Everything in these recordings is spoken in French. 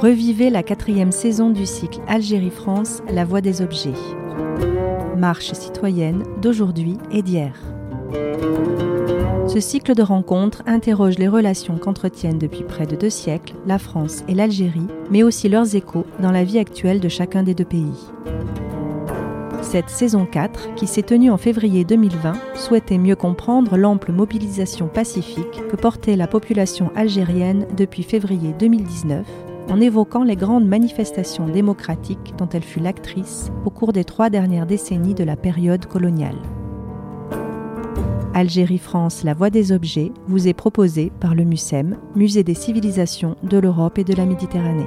Revivez la quatrième saison du cycle Algérie-France, La Voix des Objets. Marche citoyenne d'aujourd'hui et d'hier. Ce cycle de rencontres interroge les relations qu'entretiennent depuis près de deux siècles la France et l'Algérie, mais aussi leurs échos dans la vie actuelle de chacun des deux pays. Cette saison 4, qui s'est tenue en février 2020, souhaitait mieux comprendre l'ample mobilisation pacifique que portait la population algérienne depuis février 2019 en évoquant les grandes manifestations démocratiques dont elle fut l'actrice au cours des trois dernières décennies de la période coloniale. Algérie-France, la voie des objets, vous est proposé par le MUSEM, Musée des civilisations de l'Europe et de la Méditerranée.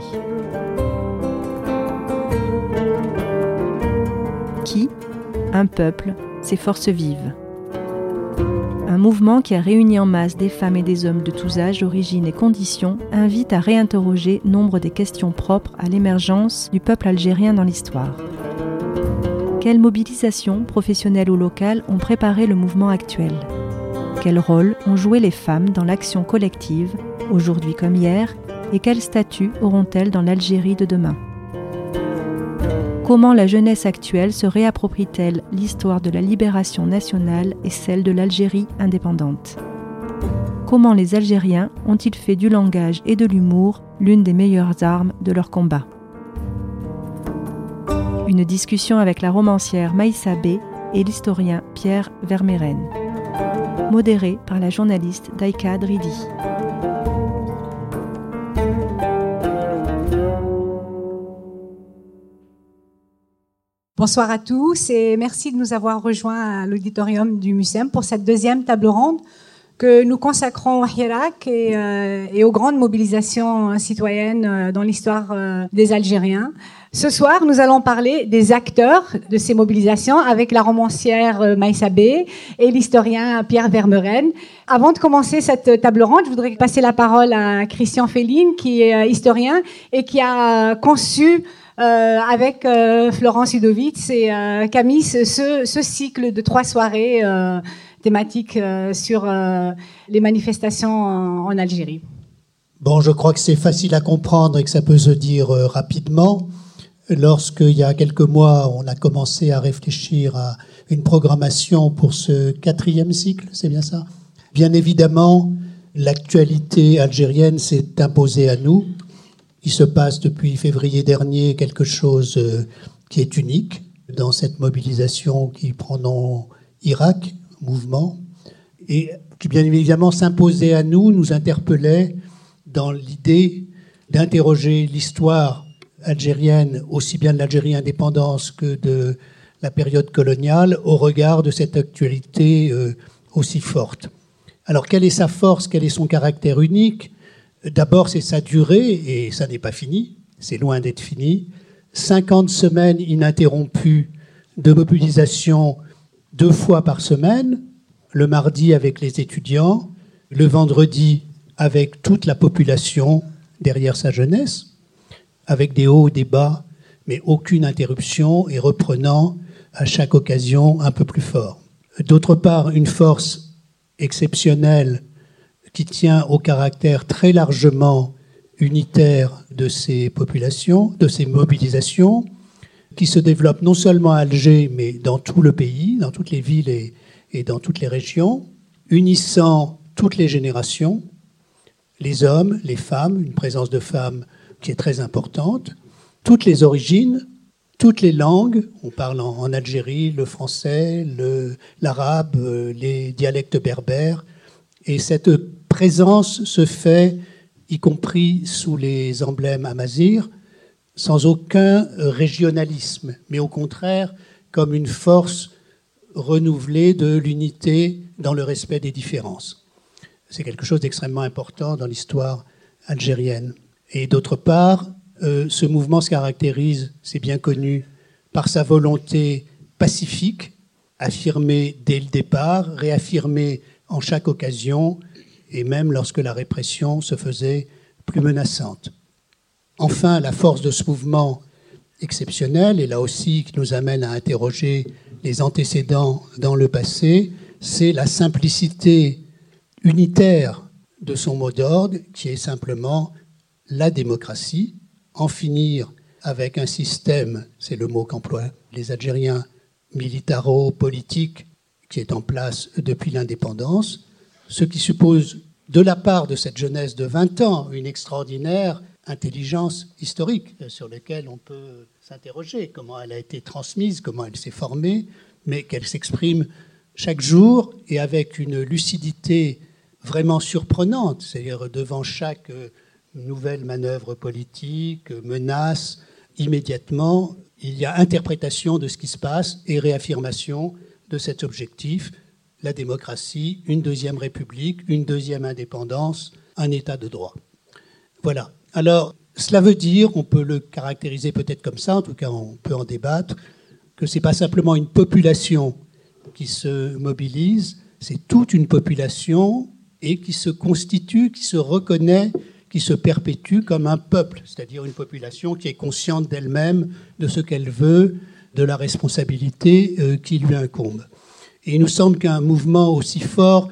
Qui? Un peuple, ses forces vives mouvement qui a réuni en masse des femmes et des hommes de tous âges, origines et conditions, invite à réinterroger nombre des questions propres à l'émergence du peuple algérien dans l'histoire. Quelles mobilisations, professionnelles ou locales, ont préparé le mouvement actuel? Quel rôle ont joué les femmes dans l'action collective, aujourd'hui comme hier, et quel statut auront-elles dans l'Algérie de demain? Comment la jeunesse actuelle se réapproprie-t-elle l'histoire de la libération nationale et celle de l'Algérie indépendante? Comment les Algériens ont-ils fait du langage et de l'humour l'une des meilleures armes de leur combat? Une discussion avec la romancière Maïssa B et l'historien Pierre Vermeren. Modérée par la journaliste Daika Dridi. Bonsoir à tous et merci de nous avoir rejoints à l'auditorium du MUSEM pour cette deuxième table ronde que nous consacrons au Hirak et, euh, et, aux grandes mobilisations citoyennes euh, dans l'histoire euh, des Algériens. Ce soir, nous allons parler des acteurs de ces mobilisations avec la romancière Maïssa B et l'historien Pierre Vermeren. Avant de commencer cette table ronde, je voudrais passer la parole à Christian Féline, qui est historien et qui a conçu euh, avec euh, Florence Udovitz et euh, Camille ce, ce, cycle de trois soirées thématiques sur les manifestations en, en, Algérie. Bon, je crois que c'est facile à comprendre et que ça peut se dire rapidement. Lorsqu'il y a quelques mois, on a commencé à réfléchir à une programmation pour ce quatrième cycle, c'est bien ça? Bien évidemment, l'actualité algérienne s'est imposée à nous il se passe depuis février dernier quelque chose euh, qui est unique dans cette mobilisation qui prend nom Irak, mouvement, et qui bien évidemment s'imposait à nous, nous interpellait dans l'idée d'interroger l'histoire algérienne, aussi bien de l'Algérie indépendance que de la période coloniale, au regard de cette actualité euh, aussi forte. Alors quelle est sa force, quel est son caractère unique? D'abord, c'est sa durée, et ça n'est pas fini, c'est loin d'être fini. 50 semaines ininterrompues de mobilisation deux fois par semaine, le mardi avec les étudiants, le vendredi avec toute la population derrière sa jeunesse, avec des hauts, des bas, mais aucune interruption et reprenant à chaque occasion un peu plus fort. D'autre part, une force exceptionnelle qui tient au caractère très largement unitaire de ces populations, de ces mobilisations, qui se développent non seulement à Alger, mais dans tout le pays, dans toutes les villes et, dans toutes les régions, unissant toutes les générations, les hommes, les femmes, une présence de femmes qui est très importante, toutes les origines, toutes les langues, on parle en, en Algérie le français, l'arabe, euh, les dialectes berbères, et cette présence se fait, y compris sous les emblèmes amazir, sans aucun régionalisme, mais au contraire comme une force renouvelée de l'unité dans le respect des différences. C'est quelque chose d'extrêmement important dans l'histoire algérienne. Et d'autre part, euh, ce mouvement se caractérise, c'est bien connu, par sa volonté pacifique, affirmée dès le départ, réaffirmée en chaque occasion, et même lorsque la répression se faisait plus menaçante. Enfin, la force de ce mouvement exceptionnel, et là aussi qui nous amène à interroger les antécédents dans le passé, c'est la simplicité unitaire de son mot d'ordre, qui est simplement la démocratie, en finir avec un système, c'est le mot qu'emploient les Algériens, militaro-politique qui est en place depuis l'indépendance, ce qui suppose de la part de cette jeunesse de 20 ans une extraordinaire intelligence historique sur laquelle on peut s'interroger, comment elle a été transmise, comment elle s'est formée, mais qu'elle s'exprime chaque jour et avec une lucidité vraiment surprenante, c'est-à-dire devant chaque nouvelle manœuvre politique, menace, immédiatement, il y a interprétation de ce qui se passe et réaffirmation de cet objectif, la démocratie, une deuxième république, une deuxième indépendance, un état de droit. Voilà. Alors, cela veut dire, on peut le caractériser peut-être comme ça, en tout cas on peut en débattre, que ce n'est pas simplement une population qui se mobilise, c'est toute une population et qui se constitue, qui se reconnaît qui se perpétue comme un peuple, c'est-à-dire une population qui est consciente d'elle-même, de ce qu'elle veut, de la responsabilité euh, qui lui incombe. Et il nous semble qu'un mouvement aussi fort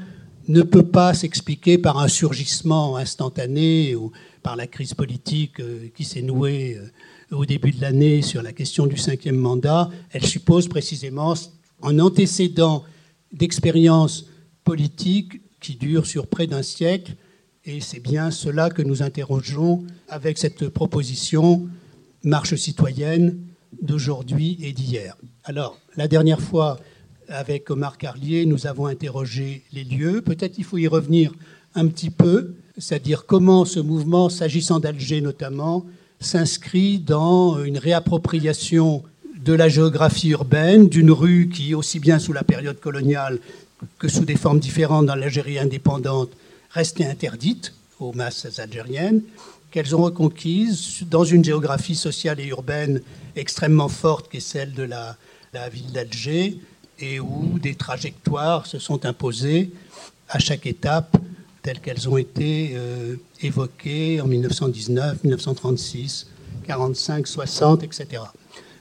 ne peut pas s'expliquer par un surgissement instantané ou par la crise politique euh, qui s'est nouée euh, au début de l'année sur la question du cinquième mandat. Elle suppose précisément un antécédent d'expérience politique qui dure sur près d'un siècle et c'est bien cela que nous interrogeons avec cette proposition marche citoyenne d'aujourd'hui et d'hier. Alors, la dernière fois, avec Omar Carlier, nous avons interrogé les lieux. Peut-être il faut y revenir un petit peu, c'est-à-dire comment ce mouvement, s'agissant d'Alger notamment, s'inscrit dans une réappropriation de la géographie urbaine, d'une rue qui, aussi bien sous la période coloniale que sous des formes différentes dans l'Algérie indépendante, restées interdites aux masses algériennes, qu'elles ont reconquises dans une géographie sociale et urbaine extrêmement forte qui est celle de la, ville d'Alger et où des trajectoires se sont imposées à chaque étape telles qu'elles ont été euh, évoquées en 1919, 1936, 45, 60, etc.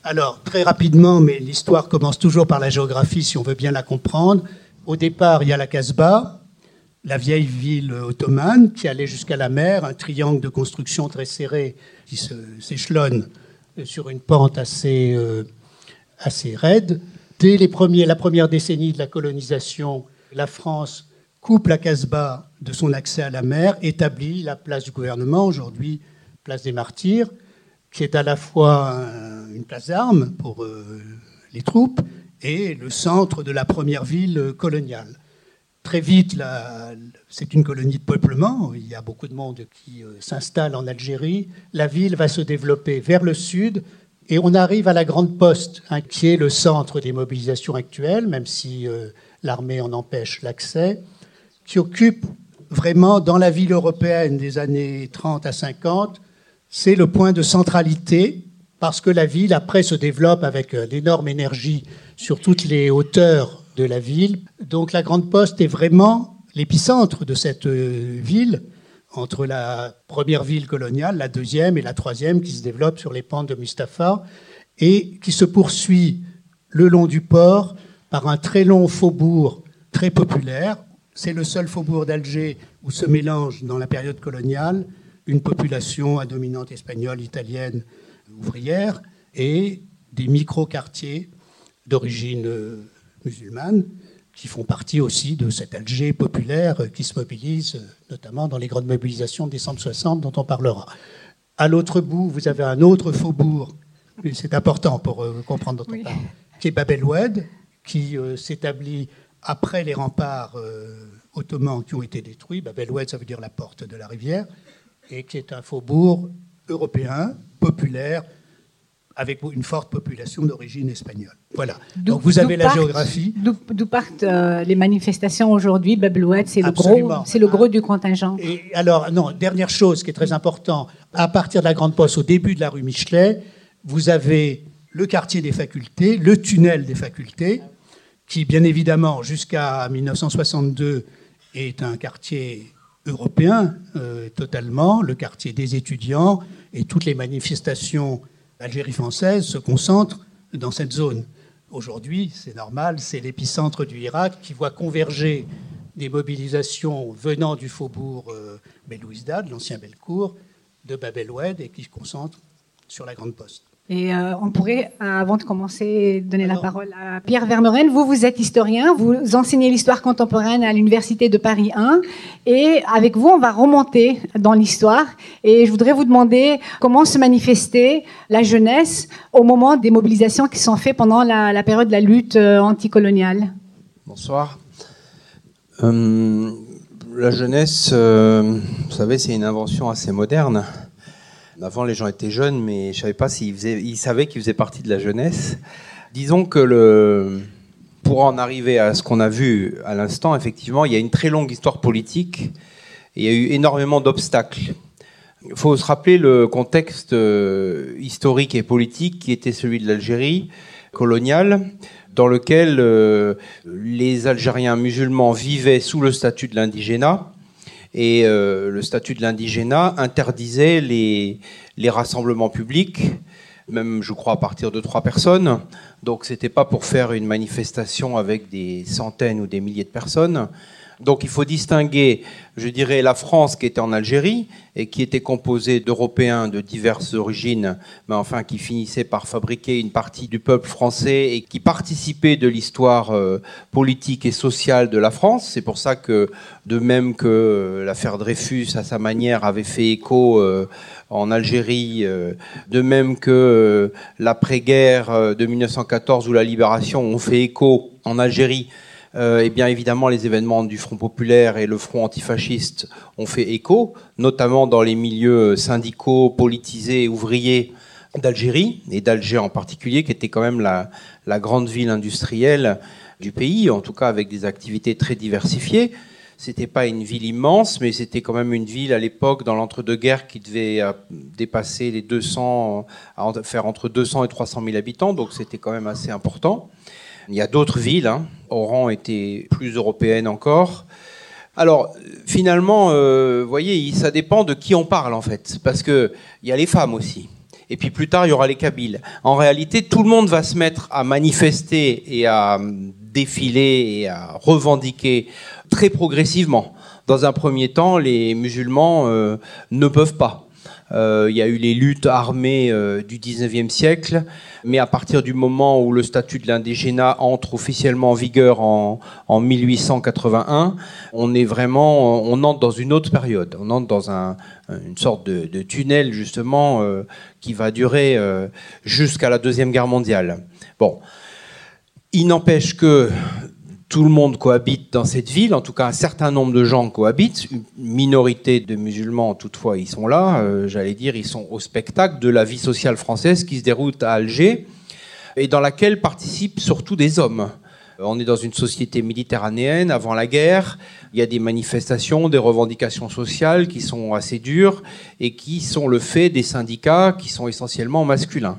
Alors, très rapidement, mais l'histoire commence toujours par la géographie si on veut bien la comprendre. Au départ, il y a la Casbah, la vieille ville ottomane qui allait jusqu'à la mer, un triangle de construction très serré qui s'échelonne sur une pente assez, euh, assez raide. Dès la première décennie de la colonisation, la France coupe la Casbah de son accès à la mer, établit la place du gouvernement, aujourd'hui place des martyrs, qui est à la fois une place d'armes pour euh, les troupes et le centre de la première ville coloniale. Très vite, c'est une colonie de peuplement. Il y a beaucoup de monde qui euh, s'installe en Algérie. La ville va se développer vers le sud et on arrive à la Grande Poste, hein, qui est le centre des mobilisations actuelles, même si euh, l'armée en empêche l'accès, qui occupe vraiment dans la ville européenne des années 30 à 50, c'est le point de centralité parce que la ville après se développe avec d'énormes énergie sur toutes les hauteurs de la ville. Donc la Grande Poste est vraiment l'épicentre de cette euh, ville, entre la première ville coloniale, la deuxième et la troisième qui se développe sur les pentes de Mustapha et qui se poursuit le long du port par un très long faubourg très populaire. C'est le seul faubourg d'Alger où se mélange dans la période coloniale une population à dominante espagnole, italienne, ouvrière et des micro-quartiers d'origine euh, musulmanes qui font partie aussi de cet Alger populaire qui se mobilise notamment dans les grandes mobilisations de décembre 60 dont on parlera. À l'autre bout, vous avez un autre faubourg, c'est important pour euh, comprendre dont on parle, qui est Bab el-Oued, qui euh, s'établit après les remparts euh, ottomans qui ont été détruits. Bab el-Oued, ça veut dire la porte de la rivière, et qui est un faubourg européen, populaire, avec une forte population d'origine espagnole. Voilà. Donc vous avez la géographie. D'où partent euh, les manifestations aujourd'hui Bablouette, c'est le gros, c'est le gros du contingent. Et alors non, dernière chose qui est très important, à partir de la Grande Poste, au début de la rue Michelet, vous avez le quartier des facultés, le tunnel des facultés, qui bien évidemment jusqu'à 1962 est un quartier européen euh, totalement, le quartier des étudiants et toutes les manifestations l'Algérie française se concentre dans cette zone. Aujourd'hui, c'est normal, c'est l'épicentre du Irak qui voit converger des mobilisations venant du faubourg euh, Belouizdad, l'ancien Belcourt, de Bab el-Oued, et qui se concentrent sur la Grande Poste. Et euh, on pourrait, avant de commencer, donner la parole à Pierre Vermeuren. Vous, vous êtes historien, vous enseignez l'histoire contemporaine à l'Université de Paris 1. Et avec vous, on va remonter dans l'histoire. Et je voudrais vous demander comment se manifestait la jeunesse au moment des mobilisations qui sont faites pendant la, la période de la lutte euh, anticoloniale. Bonsoir. Euh, la jeunesse, vous savez, c'est une invention assez moderne. Avant, les gens étaient jeunes, mais je savais pas s'ils ils savaient qu'ils faisaient partie de la jeunesse. Disons que pour en arriver à ce qu'on a vu à l'instant, effectivement, il y a une très longue histoire politique et il y a eu énormément d'obstacles. Il faut se rappeler le contexte euh, historique et politique qui était celui de l'Algérie coloniale, dans lequel euh, les Algériens musulmans vivaient sous le statut de l'indigénat et euh, le statut de l'indigénat interdisait les, rassemblements publics, même je crois à partir de trois personnes. Donc c'était pas pour faire une manifestation avec des centaines ou des milliers de personnes. Donc il faut distinguer, je dirais, la France qui était en Algérie et qui était composée d'Européens de diverses origines, mais enfin qui finissait par fabriquer une partie du peuple français et qui participait de l'histoire euh, politique et sociale de la France. C'est pour ça que, de même que euh, l'affaire Dreyfus, à sa manière, avait fait écho euh, en Algérie, de même que l'après-guerre de 1914 ou la libération ont fait écho en Algérie, euh, et bien évidemment les événements du Front populaire et le Front antifasciste ont fait écho, notamment dans les milieux syndicaux, politisés, ouvriers d'Algérie, et d'Alger en particulier, qui était quand même la, grande ville industrielle du pays, en tout cas avec des activités très diversifiées. C'était pas une ville immense, mais c'était quand même une ville à l'époque dans l'entre-deux-guerres qui devait euh, dépasser les 200, faire entre 200 et 300 000 habitants, donc c'était quand même assez important. Il y a d'autres villes, hein. Oran était plus européenne encore. Alors finalement, euh, vous voyez, ça dépend de qui on parle en fait, parce que il y a les femmes aussi. Et puis plus tard, il y aura les Kabyles. En réalité, tout le monde va se mettre à manifester et à défiler et à revendiquer très progressivement. Dans un premier temps, les musulmans euh, ne peuvent pas. Euh, il y a eu les luttes armées euh, du 19e siècle, mais à partir du moment où le statut de l'indigénat entre officiellement en vigueur en, en 1881, on est vraiment, on entre dans une autre période. On entre dans un, une sorte de, de tunnel justement euh, qui va durer jusqu'à la deuxième guerre mondiale. Bon, il n'empêche que tout le monde cohabite dans cette ville, en tout cas un certain nombre de gens cohabitent, une minorité de musulmans toutefois ils sont là, euh, j'allais dire ils sont au spectacle de la vie sociale française qui se déroule à Alger et dans laquelle participent surtout des hommes. Euh, on est dans une société méditerranéenne avant la guerre, il y a des manifestations, des revendications sociales qui sont assez dures et qui sont le fait des syndicats qui sont essentiellement masculins.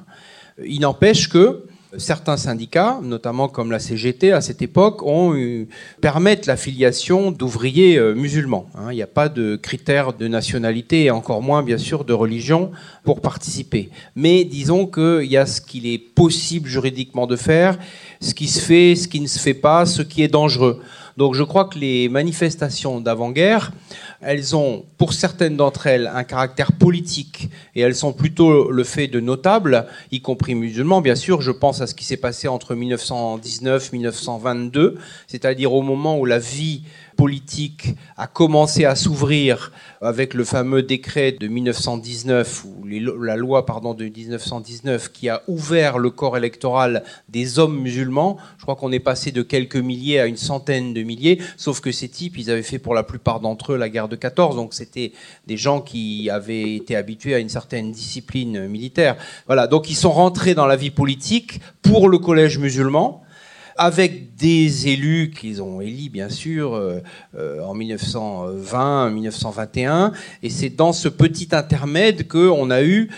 Il n'empêche que Certains syndicats, notamment comme la CGT à cette époque, ont eu, permettent l'affiliation d'ouvriers euh, musulmans. Hein. Il n'y a pas de critères de nationalité et encore moins bien sûr de religion pour participer. Mais disons qu'il y a ce qu'il est possible juridiquement de faire, ce qui se fait, ce qui ne se fait pas, ce qui est dangereux. Donc je crois que les manifestations d'avant-guerre, elles ont, pour certaines d'entre elles, un caractère politique et elles sont plutôt le fait de notables, y compris musulmans. Bien sûr, je pense à ce qui s'est passé entre 1919 et 1922, c'est-à-dire au moment où la vie politique a commencé à s'ouvrir avec le fameux décret de 1919 ou la loi pardon de 1919 qui a ouvert le corps électoral des hommes musulmans. Je crois qu'on est passé de quelques milliers à une centaine de milliers, sauf que ces types, ils avaient fait pour la plupart d'entre eux la guerre de 14, donc c'était des gens qui avaient été habitués à une certaine discipline militaire. Voilà, donc ils sont rentrés dans la vie politique pour le collège musulman avec des élus qu'ils ont élus, bien sûr, euh, euh, en 1920, 1921. Et c'est dans ce petit intermède qu'on a eu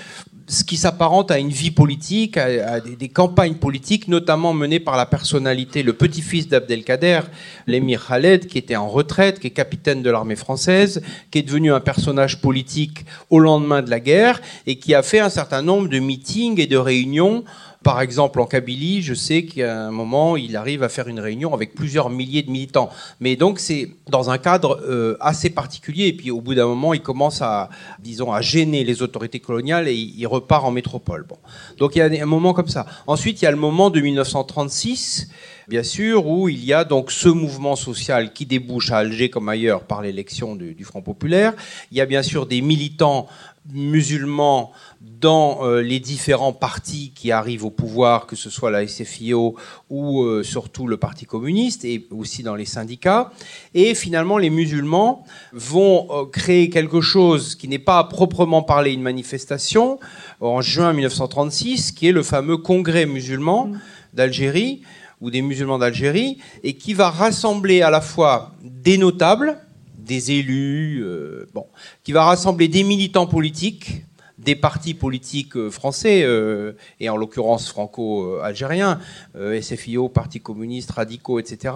ce qui s'apparente à une vie politique, à, des, campagnes politiques, notamment menées par la personnalité, le petit-fils d'Abdelkader, l'émir Khaled, qui était en retraite, qui est capitaine de l'armée française, qui est devenu un personnage politique au lendemain de la guerre et qui a fait un certain nombre de meetings et de réunions Par exemple, en Kabylie, je sais qu'à un moment, il arrive à faire une réunion avec plusieurs milliers de militants. Mais donc, c'est dans un cadre euh, assez particulier. Et puis, au bout d'un moment, il commence à, disons, à gêner les autorités coloniales et il repart en métropole. Bon. Donc, il y a un moment comme ça. Ensuite, il y a le moment de 1936 bien sûr, où il y a donc ce mouvement social qui débouche à Alger comme ailleurs par l'élection du, du, Front populaire. Il y a bien sûr des militants musulmans dans euh, les différents partis qui arrivent au pouvoir, que ce soit la SFIO ou euh, surtout le Parti communiste, et aussi dans les syndicats. Et finalement, les musulmans vont euh, créer quelque chose qui n'est pas à proprement parler une manifestation en juin 1936, qui est le fameux Congrès musulman mmh. d'Algérie ou des musulmans d'Algérie, et qui va rassembler à la fois des notables, des élus, bon, qui va rassembler des militants politiques, des partis politiques euh, français, euh, et en l'occurrence franco-algériens, euh, SFIO, Parti communiste, radicaux, etc.,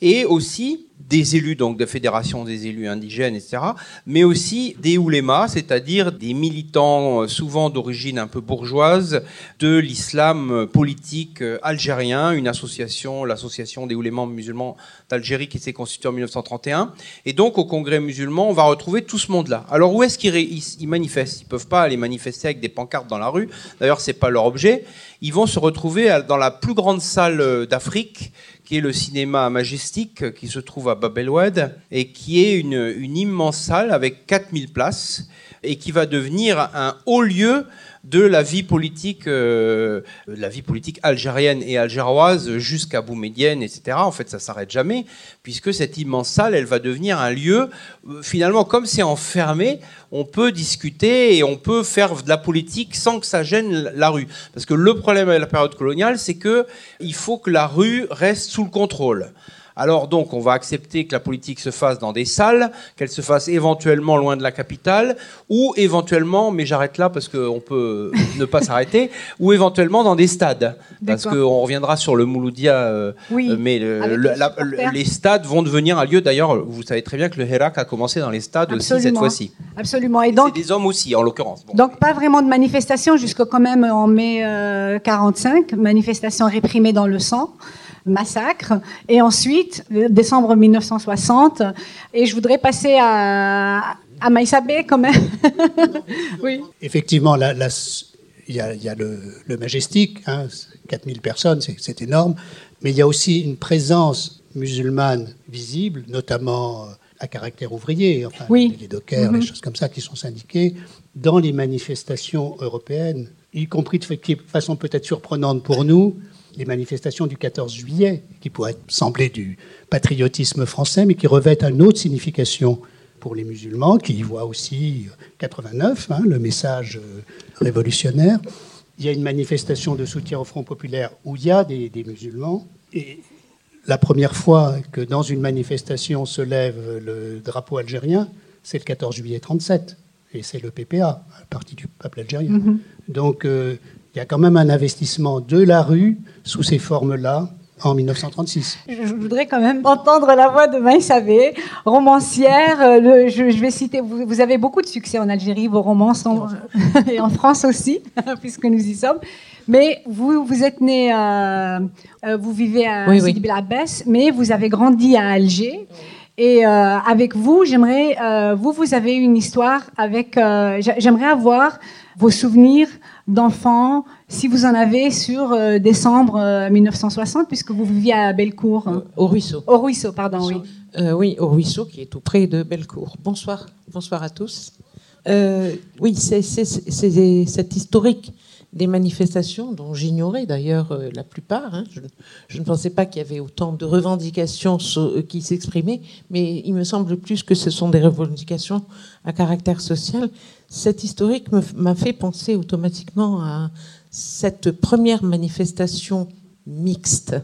et aussi des élus, donc de fédération des élus indigènes, etc., mais aussi des oulémas, c'est-à-dire des militants souvent d'origine un peu bourgeoise de l'islam politique algérien, une association, l'association des oulémas musulmans d'Algérie qui s'est constituée en 1931. Et donc au congrès musulman, on va retrouver tout ce monde-là. Alors où est-ce qu'ils manifestent? Ils peuvent pas aller manifester avec des pancartes dans la rue. D'ailleurs, c'est pas leur objet. Ils vont se retrouver dans la plus grande salle d'Afrique qui est le cinéma Majestic, qui se trouve à Bab el Oued, et qui est une, une immense salle avec 4000 places, et qui va devenir un haut lieu de la vie politique, euh, la vie politique algérienne et algéroise jusqu'à Boumedienne, etc. En fait, ça s'arrête jamais, puisque cette immense salle, elle va devenir un lieu, euh, finalement, comme c'est enfermé, on peut discuter et on peut faire de la politique sans que ça gêne la rue. Parce que le problème avec la période coloniale, c'est que il faut que la rue reste sous le contrôle. Alors donc, on va accepter que la politique se fasse dans des salles, qu'elle se fasse éventuellement loin de la capitale, ou éventuellement, mais j'arrête là parce qu'on peut ne pas s'arrêter, ou éventuellement dans des stades. Parce qu'on reviendra sur le Mouloudia, euh, oui, mais les stades vont devenir un lieu, d'ailleurs, vous savez très bien que le Hirak a commencé dans les stades aussi cette fois-ci. Absolument. Et donc, c'est des hommes aussi, en l'occurrence. Donc pas vraiment de manifestation jusqu'au quand même en mai 45, euh, manifestation réprimée dans le sang massacre. Et ensuite, décembre 1960, et je voudrais passer à, à Maïsabé quand même. oui. Effectivement, il y a, y a, le, le Majestic, hein, 4000 personnes, c'est énorme, mais il y a aussi une présence musulmane visible, notamment euh, à caractère ouvrier, enfin oui. les dockers, les mhm. choses comme ça qui sont syndiquées, dans les manifestations européennes, y compris de façon peut-être surprenante pour nous, les manifestations du 14 juillet, qui pourraient sembler du patriotisme français, mais qui revêtent une autre signification pour les musulmans, qui y voient aussi 89, hein, le message euh, révolutionnaire. Il y a une manifestation de soutien au Front populaire où il y a des, des musulmans. Et la première fois que dans une manifestation se lève le drapeau algérien, c'est le 14 juillet 37. Et c'est le PPA, le Parti du peuple algérien. Mm-hmm. Donc euh, il y a quand même un investissement de la rue sous ces formes-là en 1936. Je voudrais quand même entendre la voix de Maïsavé, romancière. Euh, je, vais citer, vous, avez beaucoup de succès en Algérie, vos romans sont, et en France aussi, puisque nous y sommes. Mais vous, vous êtes né, euh, vous vivez à oui, Sidi mais vous avez grandi à Alger. Et euh, avec vous, j'aimerais, vous, vous avez une histoire avec, j'aimerais avoir vos souvenirs d'enfants, si vous en avez, sur euh, décembre 1960, euh, puisque vous viviez à Bellecour. Euh, au Ruisseau. Au Ruisseau, pardon, oui. oui, au Ruisseau, qui est tout près de Bellecour. Bonsoir, bonsoir à tous. oui, c'est cette historique des manifestations dont j'ignorais d'ailleurs la plupart. Hein. Je, ne pensais pas qu'il y avait autant de revendications qui s'exprimaient, mais il me semble plus que ce sont des revendications à caractère social. Cette historique m'a fait penser automatiquement à cette première manifestation mixte,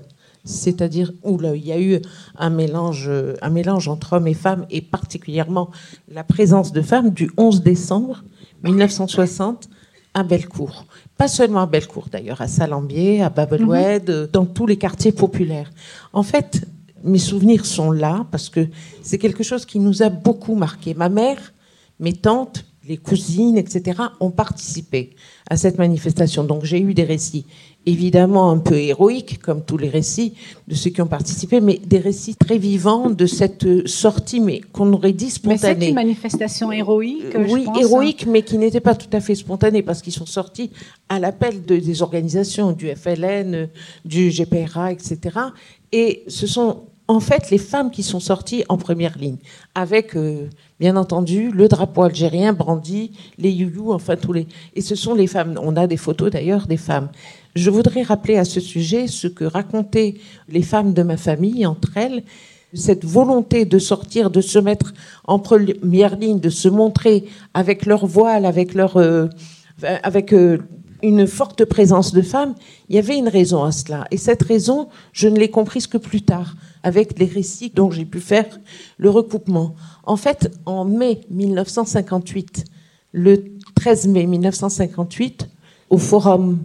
c'est-à-dire où il y a eu un mélange, un mélange entre hommes et femmes, et particulièrement la présence de femmes du 11 décembre 1960 à Bellecour. Pas seulement à Bellecour, d'ailleurs, à Salambier, à Babeloued, mhm. dans tous les quartiers populaires. En fait, mes souvenirs sont là parce que c'est quelque chose qui nous a beaucoup marqué. Ma mère, mes tantes, les cousines, etc., ont participé à cette manifestation. Donc j'ai eu des récits évidemment un peu héroïques, comme tous les récits de ceux qui ont participé, mais des récits très vivants de cette sortie, mais qu'on aurait dit spontanée. Mais c'est une manifestation héroïque. Oui, hein. héroïque, mais qui n'était pas tout à fait spontanée, parce qu'ils sont sortis à l'appel de, des organisations, du FLN, du GPRA, etc. Et ce sont en fait les femmes qui sont sorties en première ligne, avec euh, bien entendu le drapeau algérien brandi, les youyou, enfin tous les. Et ce sont les femmes. On a des photos d'ailleurs des femmes. Je voudrais rappeler à ce sujet ce que racontaient les femmes de ma famille entre elles, cette volonté de sortir, de se mettre en première ligne, de se montrer avec leur voile, avec leur, euh, avec euh, une forte présence de femmes. Il y avait une raison à cela, et cette raison, je ne l'ai comprise que plus tard, avec les récits dont j'ai pu faire le recoupement. En fait, en mai 1958, le 13 mai 1958, au Forum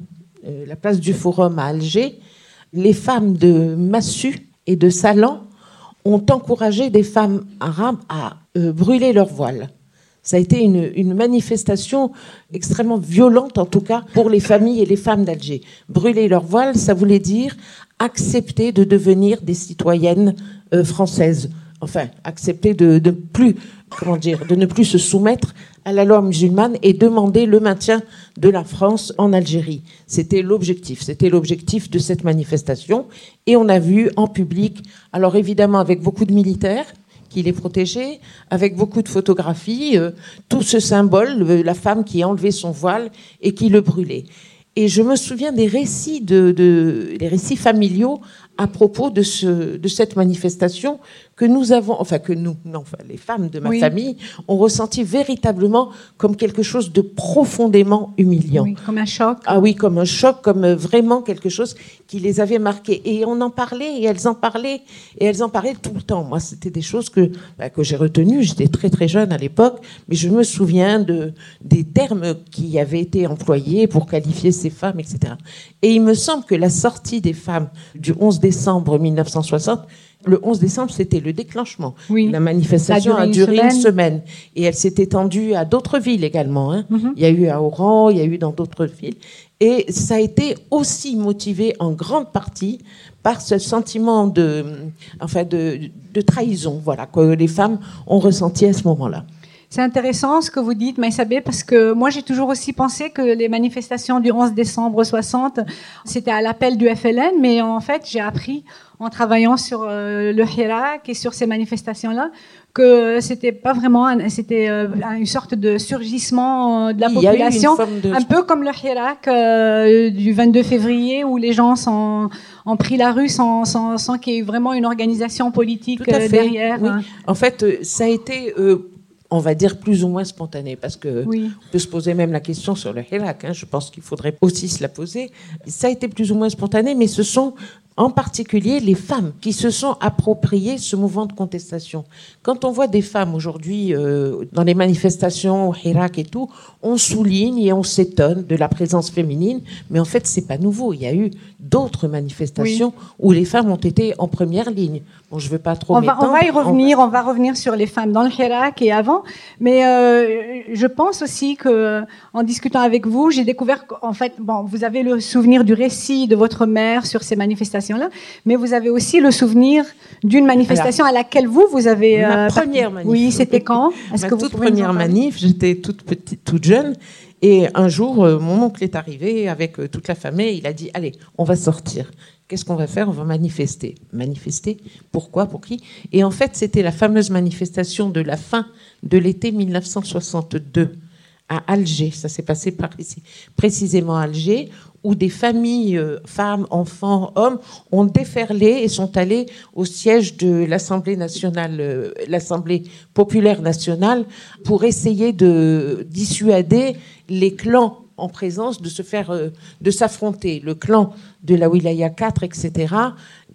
euh, la place du Forum à Alger, les femmes de Massu et de Salan ont encouragé des femmes arabes à euh, brûler leur voile. Ça a été une, manifestation extrêmement violente, en tout cas, pour les familles et les femmes d'Alger. Brûler leur voile, ça voulait dire accepter de devenir des citoyennes euh, françaises. Enfin, accepter de, plus, comment dire, de ne plus se soumettre à la loi musulmane et demander le maintien de la France en Algérie. C'était l'objectif, c'était l'objectif de cette manifestation. Et on a vu en public, alors évidemment avec beaucoup de militaires qui les protégeaient, avec beaucoup de photographies, euh, tout ce symbole, la femme qui a enlevé son voile et qui le brûlait. Et je me souviens des récits, familiaux à propos de cette manifestation que nous avons, enfin que nous, non, enfin, les femmes de ma famille ont ressenti véritablement comme quelque chose de profondément humiliant. Oui, comme un choc. Ah oui, comme un choc, comme vraiment quelque chose qui les avait marquées. Et on en parlait, et elles en parlaient, et elles en parlaient tout le temps. Moi, c'était des choses que, bah, que j'ai retenues. J'étais très très jeune à l'époque, mais je me souviens de, des termes qui avaient été employés pour qualifier ces femmes, etc. Et il me semble que la sortie des femmes du 11 décembre 1960 le 11 décembre, c'était le déclenchement. Oui. La manifestation a duré, une, semaine. Et elle s'est étendue à d'autres villes également. Hein. Mhm. Il y a eu à Oran, il y a eu dans d'autres villes. Et ça a été aussi motivé en grande partie par ce sentiment de, enfin de, de trahison, voilà, que les femmes ont ressenti à ce moment-là. C'est intéressant ce que vous dites, Maïsabé, parce que moi j'ai toujours aussi pensé que les manifestations du 11 décembre 60, c'était à l'appel du FLN, mais en fait j'ai appris en travaillant sur euh, le Hirak et sur ces manifestations-là que c'était pas vraiment, c'était euh, une sorte de surgissement euh, de la population, un peu comme le Hirak du 22 février où les gens sont, ont pris la rue sans, sans, sans qu'il y ait vraiment une organisation politique derrière. En fait, ça a été on va dire plus ou moins spontané, parce que on peut se poser même la question sur le Hirak. Hein, je pense qu'il faudrait aussi se la poser. Ça a été plus ou moins spontané, mais ce sont en particulier les femmes qui se sont appropriées ce mouvement de contestation. Quand on voit des femmes aujourd'hui euh, dans les manifestations au Hirak et tout, on souligne et on s'étonne de la présence féminine, mais en fait c'est pas nouveau. Il y a eu d'autres manifestations où les femmes ont été en première ligne. Bon, je veux pas trop. On va, on va y revenir. On va... revenir sur les femmes dans le Hirak et avant, mais euh, je pense aussi que en discutant avec vous, j'ai découvert qu'en fait, bon, vous avez le souvenir du récit de votre mère sur ces manifestations là mais vous avez aussi le souvenir d'une manifestation à laquelle vous, vous avez... Ma euh, première manif. Oui, c'était quand? Ma que toute première manif, j'étais toute petite, toute jeune. Et un jour, euh, mon oncle est arrivé avec euh, toute la famille. Il a dit Allez, on va sortir. Qu'est-ce qu'on va faire? On va manifester. Manifester Pourquoi? Pour qui? Et en fait, c'était la fameuse manifestation de la fin de l'été 1962 à Alger. Ça s'est passé par ici, précisément à Alger, où des familles, euh, femmes, enfants, hommes, ont déferlé et sont allés au siège de l'Assemblée nationale, euh, l'Assemblée populaire nationale, pour essayer de dissuader les clans en présence de se faire, euh, de s'affronter. Le clan de la Wilaya 4, etc.,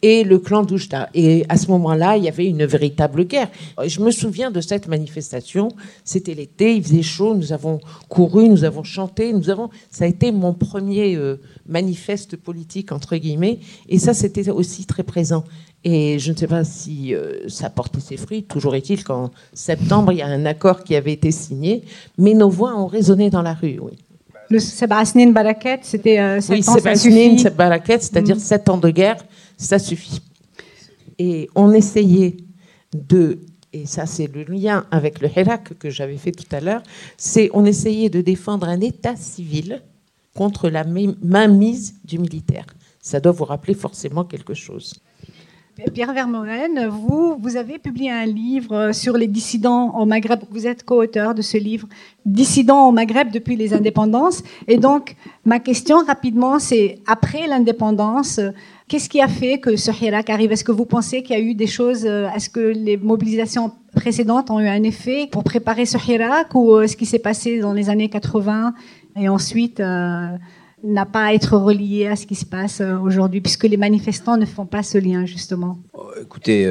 et le clan d'Oujda. Et à ce moment-là, il y avait une véritable guerre. Je me souviens de cette manifestation. C'était l'été, il faisait chaud, nous avons couru, nous avons chanté, nous avons. Ça a été mon premier euh, manifeste politique entre guillemets, et ça, c'était aussi très présent. Et je ne sais pas si euh, ça portait ses fruits. Toujours est-il qu'en septembre, il y a un accord qui avait été signé, mais nos voix ont résonné dans la rue. Oui. Le Sebasnin Baraket, c'était euh, oui, ans, Baraket, c'est-à-dire mm. sept ans de guerre ça suffit. Et on essayait de, et ça c'est le lien avec le Hirak que j'avais fait tout à l'heure, c'est on essayait de défendre un État civil contre la mainmise du militaire. Ça doit vous rappeler forcément quelque chose. Pierre Vermeuren, vous, vous avez publié un livre sur les dissidents au Maghreb. Vous êtes co-auteur de ce livre, Dissidents au Maghreb depuis les indépendances. Et donc, ma question rapidement, c'est après l'indépendance, Qu'est-ce qui a fait que ce Hirak arrive? Est-ce que vous pensez qu'il y a eu des choses euh, Est-ce que les mobilisations précédentes ont eu un effet pour préparer ce Hirak ou euh, ce qui s'est passé dans les années 80 et ensuite euh, n'a pas à être relié à ce qui se passe aujourd'hui puisque les manifestants ne font pas ce lien justement Écoutez,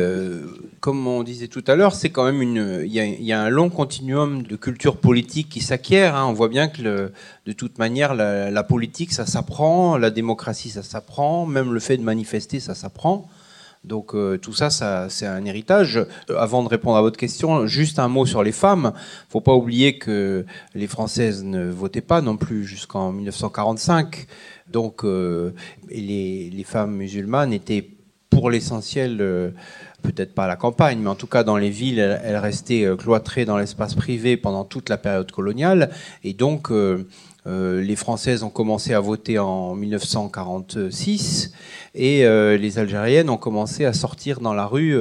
comme on disait tout à l'heure, c'est quand même une. Il y, a, un long continuum de culture politique qui s'acquiert. Hein. On voit bien que de toute manière, la, politique, ça s'apprend, la démocratie, ça s'apprend, même le fait de manifester, ça s'apprend. Donc euh, tout ça, c'est un héritage. Euh, avant de répondre à votre question, juste un mot sur les femmes. Faut pas oublier que les Françaises ne votaient pas non plus jusqu'en 1945. Donc euh, les, femmes musulmanes étaient pour l'essentiel peut-être pas à la campagne, mais en tout cas dans les villes, elle, restait euh, cloîtrée dans l'espace privé pendant toute la période coloniale. Et donc, euh, les Françaises ont commencé à voter en 1946 et les Algériennes ont commencé à sortir dans la rue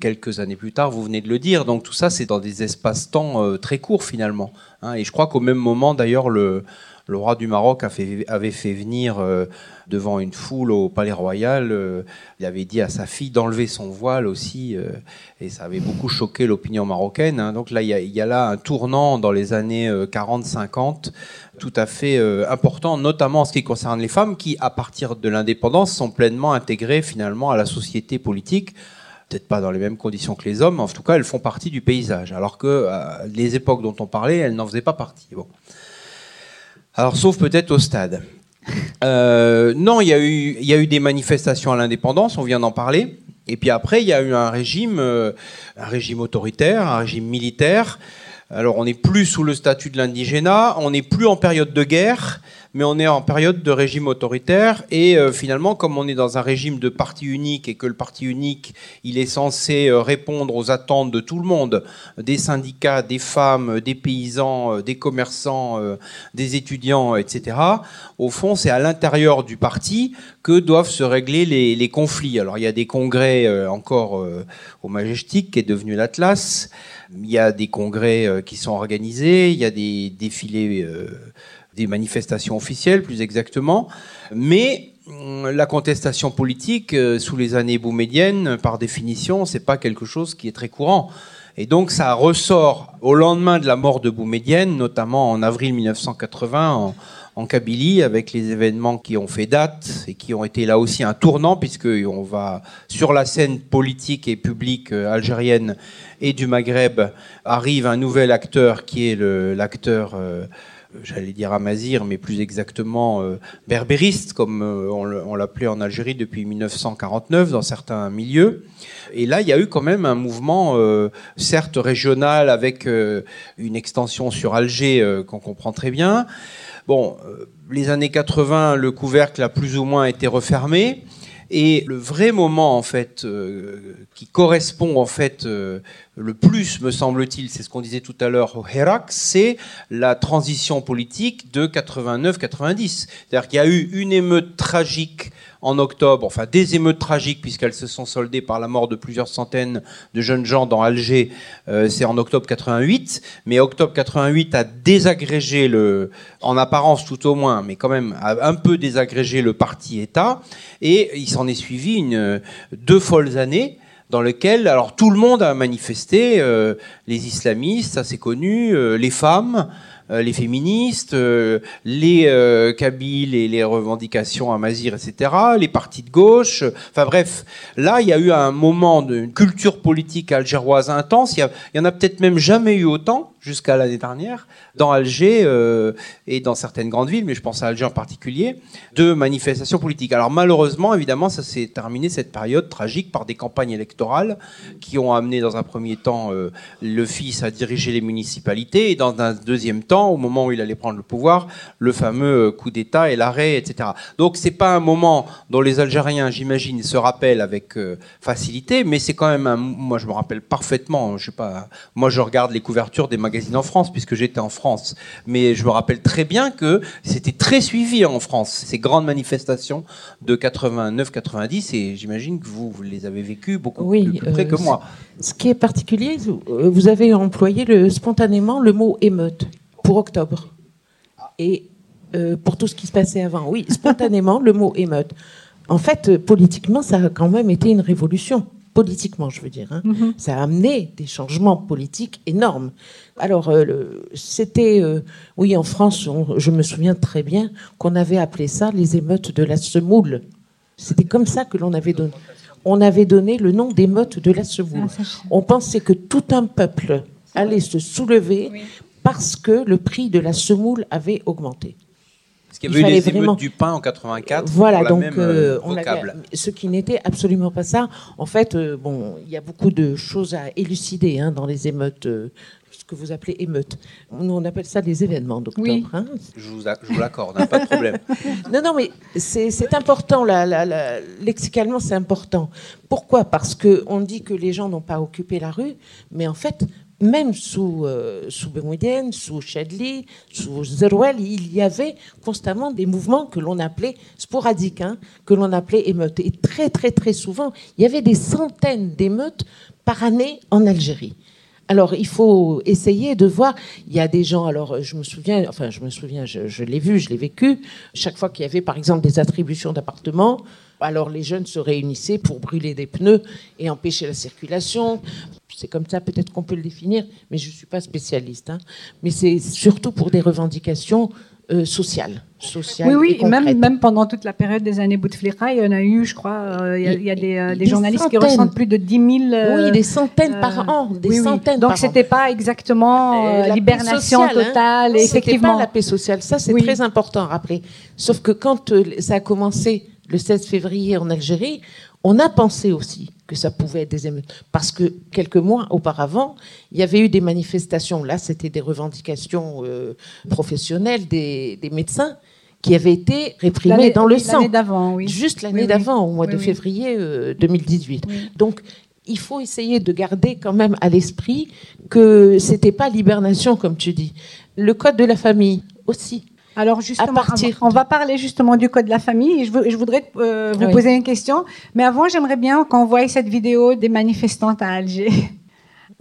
quelques années plus tard, vous venez de le dire. Donc tout ça, c'est dans des espaces-temps très courts finalement. Hein. Et je crois qu'au même moment, d'ailleurs, le, le roi du Maroc avait fait venir euh, devant une foule au palais royal. Euh, il avait dit à sa fille d'enlever son voile aussi, euh, et ça avait beaucoup choqué l'opinion marocaine. Hein. Donc là, il y, a, là un tournant dans les années 40-50 tout à fait important, notamment en ce qui concerne les femmes, qui, à partir de l'indépendance, sont pleinement intégrées finalement à la société politique peut-être pas dans les mêmes conditions que les hommes, mais en tout cas, elles font partie du paysage. Alors que les époques dont on parlait, elles n'en faisaient pas partie. Alors, sauf peut-être au stade. Euh, non, il y, a eu, y a eu des manifestations à l'indépendance, on vient d'en parler. Et puis après, il y a eu un régime, euh, un régime autoritaire, un régime militaire. Alors, on n'est plus sous le statut de l'indigénat, on n'est plus en période de guerre, mais on est en période de régime autoritaire et euh, finalement, comme on est dans un régime de parti unique et que le parti unique, il est censé euh, répondre aux attentes de tout le monde, des syndicats, des femmes, des paysans, euh, des commerçants, des étudiants, etc. Au fond, c'est à l'intérieur du parti que doivent se régler les, conflits. Alors, il y a des congrès encore au Majestic qui est devenu l'Atlas. Il y a des congrès qui sont organisés, il y a des défilés des manifestations officielles plus exactement, mais hum, la contestation politique euh, sous les années boumédiennes, par définition, c'est pas quelque chose qui est très courant. Et donc ça ressort au lendemain de la mort de Boumédienne, notamment en avril 1980 en, en Kabylie, avec les événements qui ont fait date et qui ont été là aussi un tournant, puisque on va sur la scène politique et publique euh, algérienne et du Maghreb arrive un nouvel acteur qui est l'acteur euh, j'allais dire amazir, mais plus exactement euh, berbériste, comme euh, on l'appelait en Algérie depuis 1949 dans certains milieux. Et là, il y a eu quand même un mouvement, euh, certes régional, avec une extension sur Alger qu'on comprend très bien. Bon, les années 80, le couvercle a plus ou moins été refermé. Et le vrai moment, en fait, qui correspond en fait le plus, me semble-t-il, c'est ce qu'on disait tout à l'heure au Hirak, c'est la transition politique de 89-90. C'est-à-dire qu'il y a eu une émeute tragique en octobre, enfin des émeutes tragiques puisqu'elles se sont soldées par la mort de plusieurs centaines de jeunes gens dans Alger, euh, c'est en octobre 88, mais octobre 88 a désagrégé le, en apparence tout au moins, mais quand même a un peu désagrégé le parti État, et il s'en est suivi une, deux folles années dans lequel alors tout le monde a manifesté, euh, les islamistes, ça c'est connu, euh, les femmes, les féministes, euh, les euh, Kabyles et les revendications à Mazir, etc., les partis de gauche. Enfin bref, là, il y a eu un moment d'une culture politique algéroise intense. Il y, en a peut-être même jamais eu autant jusqu'à l'année dernière dans Alger euh, et dans certaines grandes villes, mais je pense à Alger en particulier, de manifestations politiques. Alors malheureusement, évidemment, ça s'est terminé cette période tragique par des campagnes électorales qui ont amené dans un premier temps euh, le fils à diriger les municipalités et dans un deuxième temps, au moment où il allait prendre le pouvoir, le fameux euh, coup d'État et l'arrêt, etc. Donc c'est pas un moment dont les Algériens, j'imagine, se rappellent avec facilité, mais c'est quand même un. Moi, je me rappelle parfaitement. Je sais pas. Moi, je regarde les couvertures des magazines en France puisque j'étais en France mais je me rappelle très bien que c'était très suivi en France, ces grandes manifestations de 89-90, et j'imagine que vous, les avez vécues beaucoup plus, près euh, que moi. Ce qui est particulier, vous avez employé le, spontanément le mot émeute pour octobre. Et euh, pour tout ce qui se passait avant. Oui, spontanément, le mot émeute. En fait, politiquement, ça a quand même été une révolution politiquement, je veux dire. Hein. Mm-hmm. Ça a amené des changements politiques énormes. Alors, euh, c'était, euh, oui, en France, je me souviens très bien qu'on avait appelé ça les émeutes de la semoule. C'était comme ça que l'on avait donné. On avait donné le nom d'émeutes de la semoule. Ah, on pensait que tout un peuple allait se soulever parce que le prix de la semoule avait augmenté. Parce qu'il y avait eu les émeutes du pain en 84. Voilà, donc euh, on ce qui n'était absolument pas ça. En fait, euh, bon, il y a beaucoup de choses à élucider hein, dans les émeutes. Euh, ce que vous appelez émeutes. Nous, on appelle ça des événements d'octobre. Oui. Hein. Je vous, l'accorde, hein, pas de problème. non, non, mais c'est important, lexicalement, c'est important. Pourquoi? Parce qu'on dit que les gens n'ont pas occupé la rue, mais en fait, même sous, euh, sous sous Chadli, sous Zerouel, il y avait constamment des mouvements que l'on appelait sporadiques, hein, que l'on appelait émeutes. Et très, très, très souvent, il y avait des centaines d'émeutes par année en Algérie. Alors, il faut essayer de voir. Il y a des gens, alors je me souviens, enfin, je me souviens, je, je l'ai vu, je l'ai vécu. Chaque fois qu'il y avait, par exemple, des attributions d'appartements, alors les jeunes se réunissaient pour brûler des pneus et empêcher la circulation. C'est comme ça peut-être qu'on peut le définir, mais je ne suis pas spécialiste. Hein. Mais c'est surtout pour des revendications euh, sociales. oui, oui, même, même pendant toute la période des années Bouteflika, il y en a eu, je crois, euh, il y a, des, euh, journalistes qui ressentent plus de 10 000. oui, des centaines par an. Des centaines Donc, ce n'était pas exactement l'hibernation hein. totale. effectivement. pas la paix sociale. Ça, c'est très important à rappeler. Sauf que quand ça a commencé le 16 février en Algérie, on a pensé aussi que ça pouvait être des émeutes. Parce que quelques mois auparavant, il y avait eu des manifestations. Là, c'était des revendications euh, professionnelles des, médecins qui avaient été réprimées dans le sang. d'avant, oui. Juste l'année d'avant, au mois de février 2018. Euh, Donc, il faut essayer de garder quand même à l'esprit que c'était pas l'hibernation, comme tu dis. Le code de la famille aussi alors justement, on va parler justement du code de la famille. je, je voudrais euh, vous poser une question, mais avant, j'aimerais bien qu'on voie cette vidéo des manifestantes à Alger.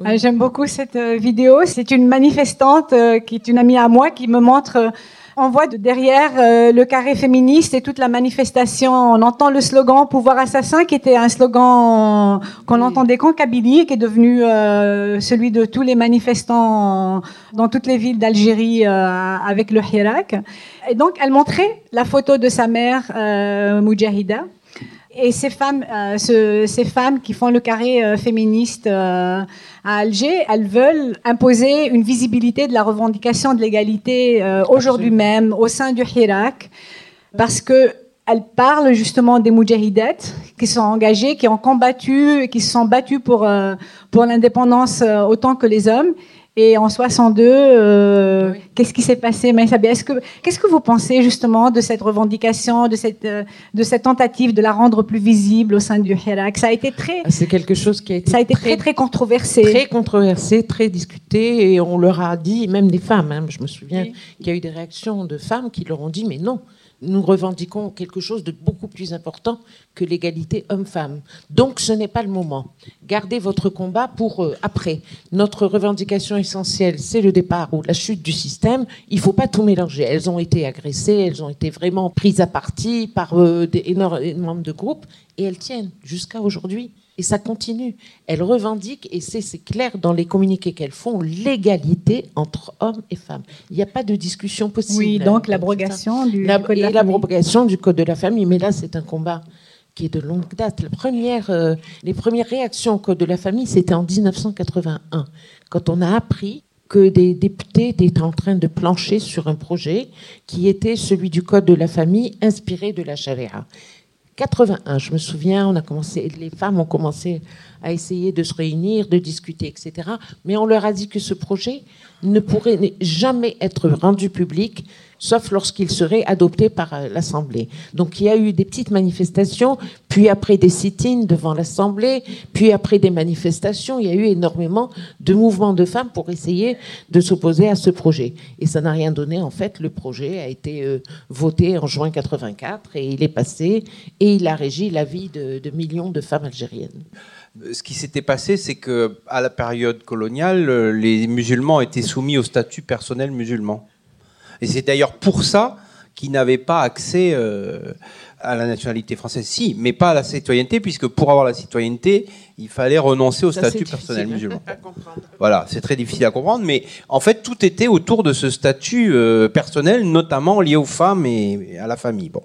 Euh, j'aime beaucoup cette euh, vidéo. C'est une manifestante qui est une amie à moi qui me montre on voit de derrière euh, le carré féministe et toute la manifestation. On entend le slogan "Pouvoir assassin", qui était un slogan qu'on entendait qu'en Kabylie, qui est devenu euh, celui de tous les manifestants dans toutes les villes d'Algérie euh, avec le Hirak. Et donc, elle montrait la photo de sa mère, Moujahida et ces femmes, euh, ces femmes qui font le carré euh, féministe euh, à Alger, elles veulent imposer une visibilité de la revendication de l'égalité aujourd'hui même au sein du Hirak, parce que elles parlent justement des moudjahidettes qui sont engagées, qui ont combattu, qui se sont battues pour pour l'indépendance autant que les hommes et en 62, euh, qu'est-ce qui s'est passé, Est-ce que qu'est-ce que vous pensez justement de cette revendication, de cette euh, de cette tentative de la rendre plus visible au sein du Hirak? Ça a été très. Ah, c'est quelque chose qui a été. Ça a été très très, controversé. Très controversé, très discuté, et on leur a dit, même des femmes. Hein, je me souviens qu'il y a eu des réactions de femmes qui leur ont dit, mais non, nous revendiquons quelque chose de beaucoup plus important que l'égalité homme-femme. Donc ce n'est pas le moment. Gardez votre combat pour euh, après. Notre revendication essentielle, c'est le départ ou la chute du système. Il ne faut pas tout mélanger. Elles ont été agressées, elles ont été vraiment prises à partie par euh, des de groupes et elles tiennent jusqu'à aujourd'hui. Et ça continue. Elles revendiquent, et c'est clair dans les communiqués qu'elles font, l'égalité entre hommes et femmes. Il n'y a pas de discussion possible. Oui, donc l'abrogation du, la, code de la l'abrogation du code de la famille. Mais là, c'est un combat qui est de longue date. La première, euh, les premières réactions au code de la famille, c'était en 1981, quand on a appris que des députés étaient en train de plancher sur un projet qui était celui du code de la famille inspiré de la charia. 81, je me souviens, on a commencé, les femmes ont commencé à essayer de se réunir, de discuter, etc. Mais on leur a dit que ce projet ne pourrait jamais être rendu public sauf lorsqu'il serait adopté par euh, l'Assemblée. Donc il y a eu des petites manifestations, puis après des sit-ins devant l'Assemblée, puis après des manifestations, il y a eu énormément de mouvements de femmes pour essayer de s'opposer à ce projet. Et ça n'a rien donné. En fait, le projet a été euh, voté en juin 84 et il est passé et il a régi la vie de, de millions de femmes algériennes ce qui s'était passé, c'est que à la période coloniale, euh, les musulmans étaient soumis au statut personnel musulman. Et c'est d'ailleurs pour ça qu'ils n'avaient pas accès euh, à la nationalité française. Si, mais pas à la citoyenneté, puisque pour avoir la citoyenneté, il fallait renoncer au statut personnel musulman. Voilà, c'est très difficile à comprendre, mais en fait, tout était autour de ce statut euh, personnel, notamment lié aux femmes et à la famille. Bon.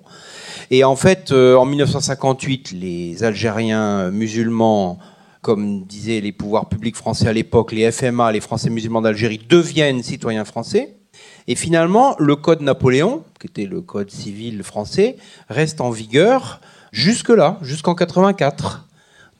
Et en fait, euh, en 1958, les Algériens musulmans comme disaient les pouvoirs publics français à l'époque, les FMA, les Français musulmans d'Algérie, deviennent citoyens français. Et finalement, le code Napoléon, qui était le code civil français, reste en vigueur jusque-là, jusqu'en 84.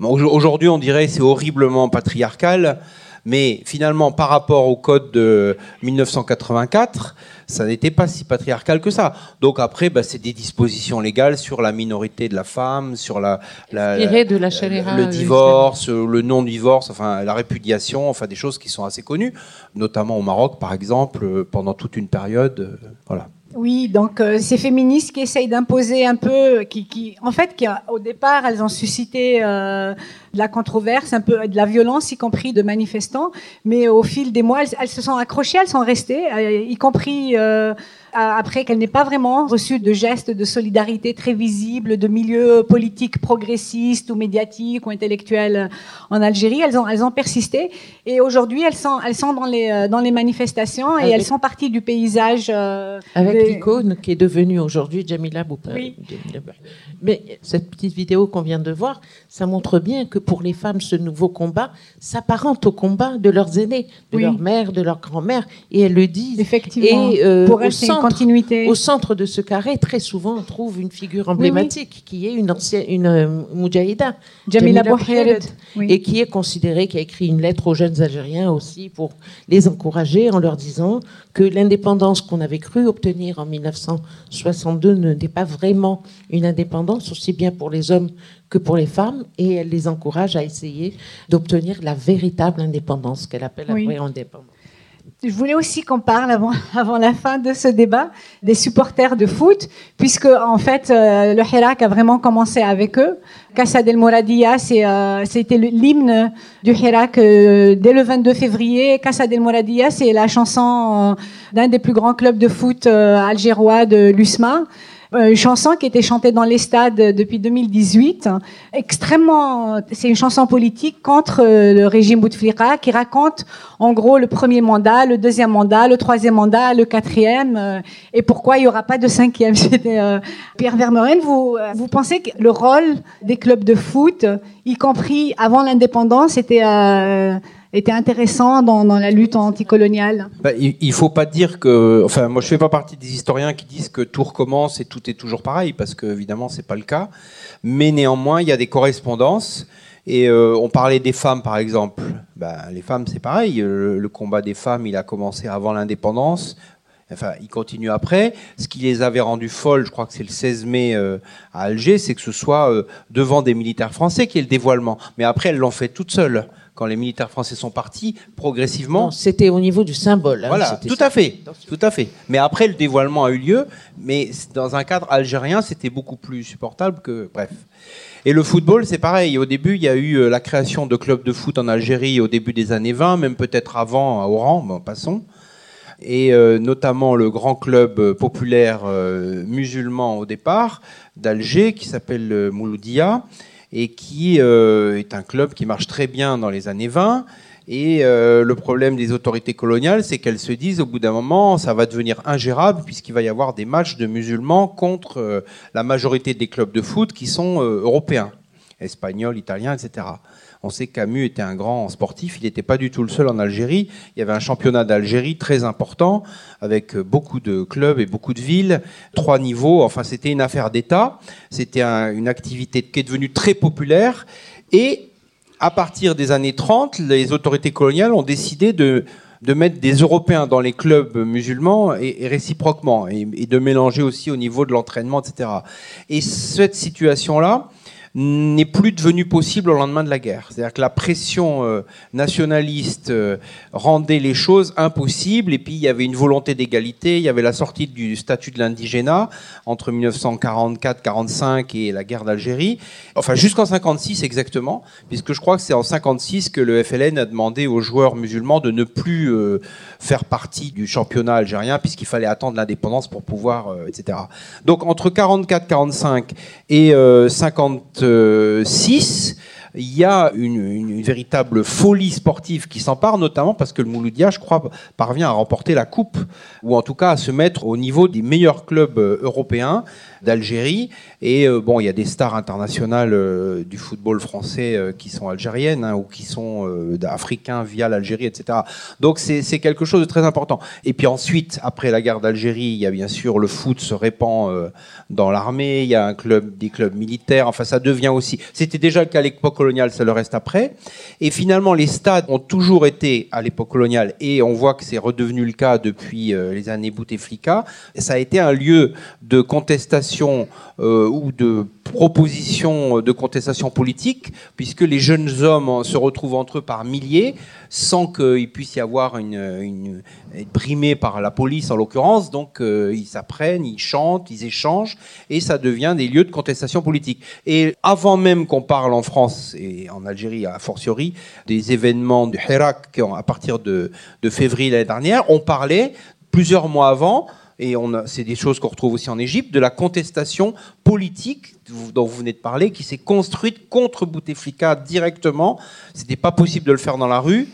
Aujourd'hui, on dirait c'est horriblement patriarcal, mais finalement, par rapport au code de 1984, ça n'était pas si patriarcal que ça. Donc après, bah, c'est des dispositions légales sur la minorité de la femme, sur la, la, de la le divorce, le non-divorce, enfin la répudiation, enfin des choses qui sont assez connues, notamment au Maroc, par exemple, pendant toute une période. Euh, voilà. Oui, donc euh, ces féministes qui essayent d'imposer un peu, qui, qui, en fait, qui au départ, elles ont suscité euh, de la controverse, un peu de la violence, y compris de manifestants, mais au fil des mois, elles, elles se sont accrochées, elles sont restées, euh, y compris après qu'elle n'ait pas vraiment reçu de gestes de solidarité très visibles de milieux politiques progressistes ou médiatiques ou intellectuels en Algérie. Elles ont, elles ont persisté et aujourd'hui elles sont, elles sont dans les, euh, dans les manifestations et elles sont parties du paysage. Euh, avec l'icône qui est devenue aujourd'hui Jamila Boupa. Oui. Mais cette petite vidéo qu'on vient de voir, ça montre bien que pour les femmes, ce nouveau combat s'apparente au combat de leurs aînés, de leur mère, de leur grand-mère, et elles le disent. Effectivement. Et euh, pour c'est continuité. Au centre de ce carré, très souvent, on trouve une figure emblématique qui est une ancienne, une euh, Jamila et qui est considérée, qui a écrit une lettre aux jeunes Algériens aussi pour les encourager en leur disant que l'indépendance qu'on avait cru obtenir en 1962 n'était pas vraiment une indépendance aussi bien pour les hommes que pour les femmes, et elle les encourage à essayer d'obtenir la véritable indépendance qu'elle appelle la vraie indépendance. Je voulais aussi qu'on parle avant, avant la fin de ce débat des supporters de foot, puisque en fait euh, le Hirak a vraiment commencé avec eux. Casa del Moradia, euh, c'était l'hymne du Hirak euh, dès le 22 février. Casa del Moradia, c'est la chanson d'un des plus grands clubs de foot algérois de l'USMA. Euh, une chanson qui était chantée dans les stades depuis 2018. Extrêmement, c'est une chanson politique contre euh, le régime Bouteflika qui raconte en gros le premier mandat, le deuxième mandat, le troisième mandat, le quatrième euh, et pourquoi il y aura pas de cinquième. Pierre Vermeuren, vous vous pensez que le rôle des clubs de foot, y compris avant l'indépendance, était était intéressant dans, la lutte anticoloniale bah, Il ne faut pas dire que. Enfin, moi, je ne fais pas partie des historiens qui disent que tout recommence et tout est toujours pareil, parce que, évidemment, ce n'est pas le cas. Mais néanmoins, il y a des correspondances. Et euh, on parlait des femmes, par exemple. Bah, les femmes, c'est pareil. Le, combat des femmes, il a commencé avant l'indépendance. Enfin, il continue après. Ce qui les avait rendues folles, je crois que c'est le 16 mai euh, à Alger, c'est que ce soit euh, devant des militaires français qui est le dévoilement. Mais après, elles l'ont fait toutes seules quand les militaires français sont partis, progressivement. C'était au niveau du symbole. Hein, voilà, tout à fait, tout à fait. Mais après, le dévoilement a eu lieu, mais dans un cadre algérien, c'était beaucoup plus supportable que, bref. Et le football, c'est pareil. Au début, il y a eu euh, la création de clubs de foot en Algérie au début des années 20, même peut-être avant à Oran, bon, passons. Et euh, notamment le grand club euh, populaire musulman au départ d'Alger, qui s'appelle Mouloudia et qui est un club qui marche très bien dans les années 20 et euh, le problème des autorités coloniales, c'est qu'elles se disent au bout d'un moment, ça va devenir ingérable puisqu'il va y avoir des matchs de musulmans contre euh, la majorité des clubs de foot qui sont euh, européens, espagnols, italiens, etc. On sait que Camus était un grand sportif, il n'était pas du tout le seul en Algérie. Il y avait un championnat d'Algérie très important, avec beaucoup de clubs et beaucoup de villes, trois niveaux. Enfin, c'était une affaire d'État. C'était une activité qui est devenue très populaire. Et à partir des années 30, les autorités coloniales ont décidé de, mettre des Européens dans les clubs musulmans et, réciproquement, et, de mélanger aussi au niveau de l'entraînement, etc. Et cette situation-là, n'est plus devenu possible au lendemain de la guerre. C'est-à-dire que la pression euh, nationaliste euh, rendait les choses impossibles, et puis il y avait une volonté d'égalité, il y avait la sortie du statut de l'indigénat entre 1944-45 et la guerre d'Algérie, enfin jusqu'en 56 exactement, puisque je crois que c'est en 56 que le FLN a demandé aux joueurs musulmans de ne plus euh, faire partie du championnat algérien, puisqu'il fallait attendre l'indépendance pour pouvoir, etc. Donc entre 44-45 et 50 6, il y a une, véritable folie sportive qui s'empare, notamment parce que le Mouloudia, je crois, parvient à remporter la coupe, ou en tout cas à se mettre au niveau des meilleurs clubs européens d'Algérie. Et euh, bon, il y a des stars internationales euh, du football français euh, qui sont algériennes hein, ou qui sont africains via l'Algérie, etc. Donc c'est quelque chose de très important. Et puis ensuite, après la guerre d'Algérie, il y a bien sûr le foot se répand dans l'armée. Il y a des clubs militaires. Enfin, ça devient aussi. C'était déjà le cas à l'époque coloniale, ça le reste après. Et finalement, les stades ont toujours été à l'époque coloniale, et on voit que c'est redevenu le cas depuis les années Bouteflika. Ça a été un lieu de contestation euh, ou de propositions de contestation politique, puisque les jeunes hommes se retrouvent entre eux par milliers, sans qu'il puisse y avoir une, être par la police en l'occurrence. Donc euh, ils s'apprennent, ils chantent, ils échangent, et ça devient des lieux de contestation politique. Et avant même qu'on parle en France et en Algérie a fortiori des événements du Hirak à partir de, de février l'année dernière, on parlait plusieurs mois avant et c'est des choses qu'on retrouve aussi en Égypte, de la contestation politique dont vous venez de parler, qui s'est construite contre Bouteflika directement. C'était pas possible de le faire dans la rue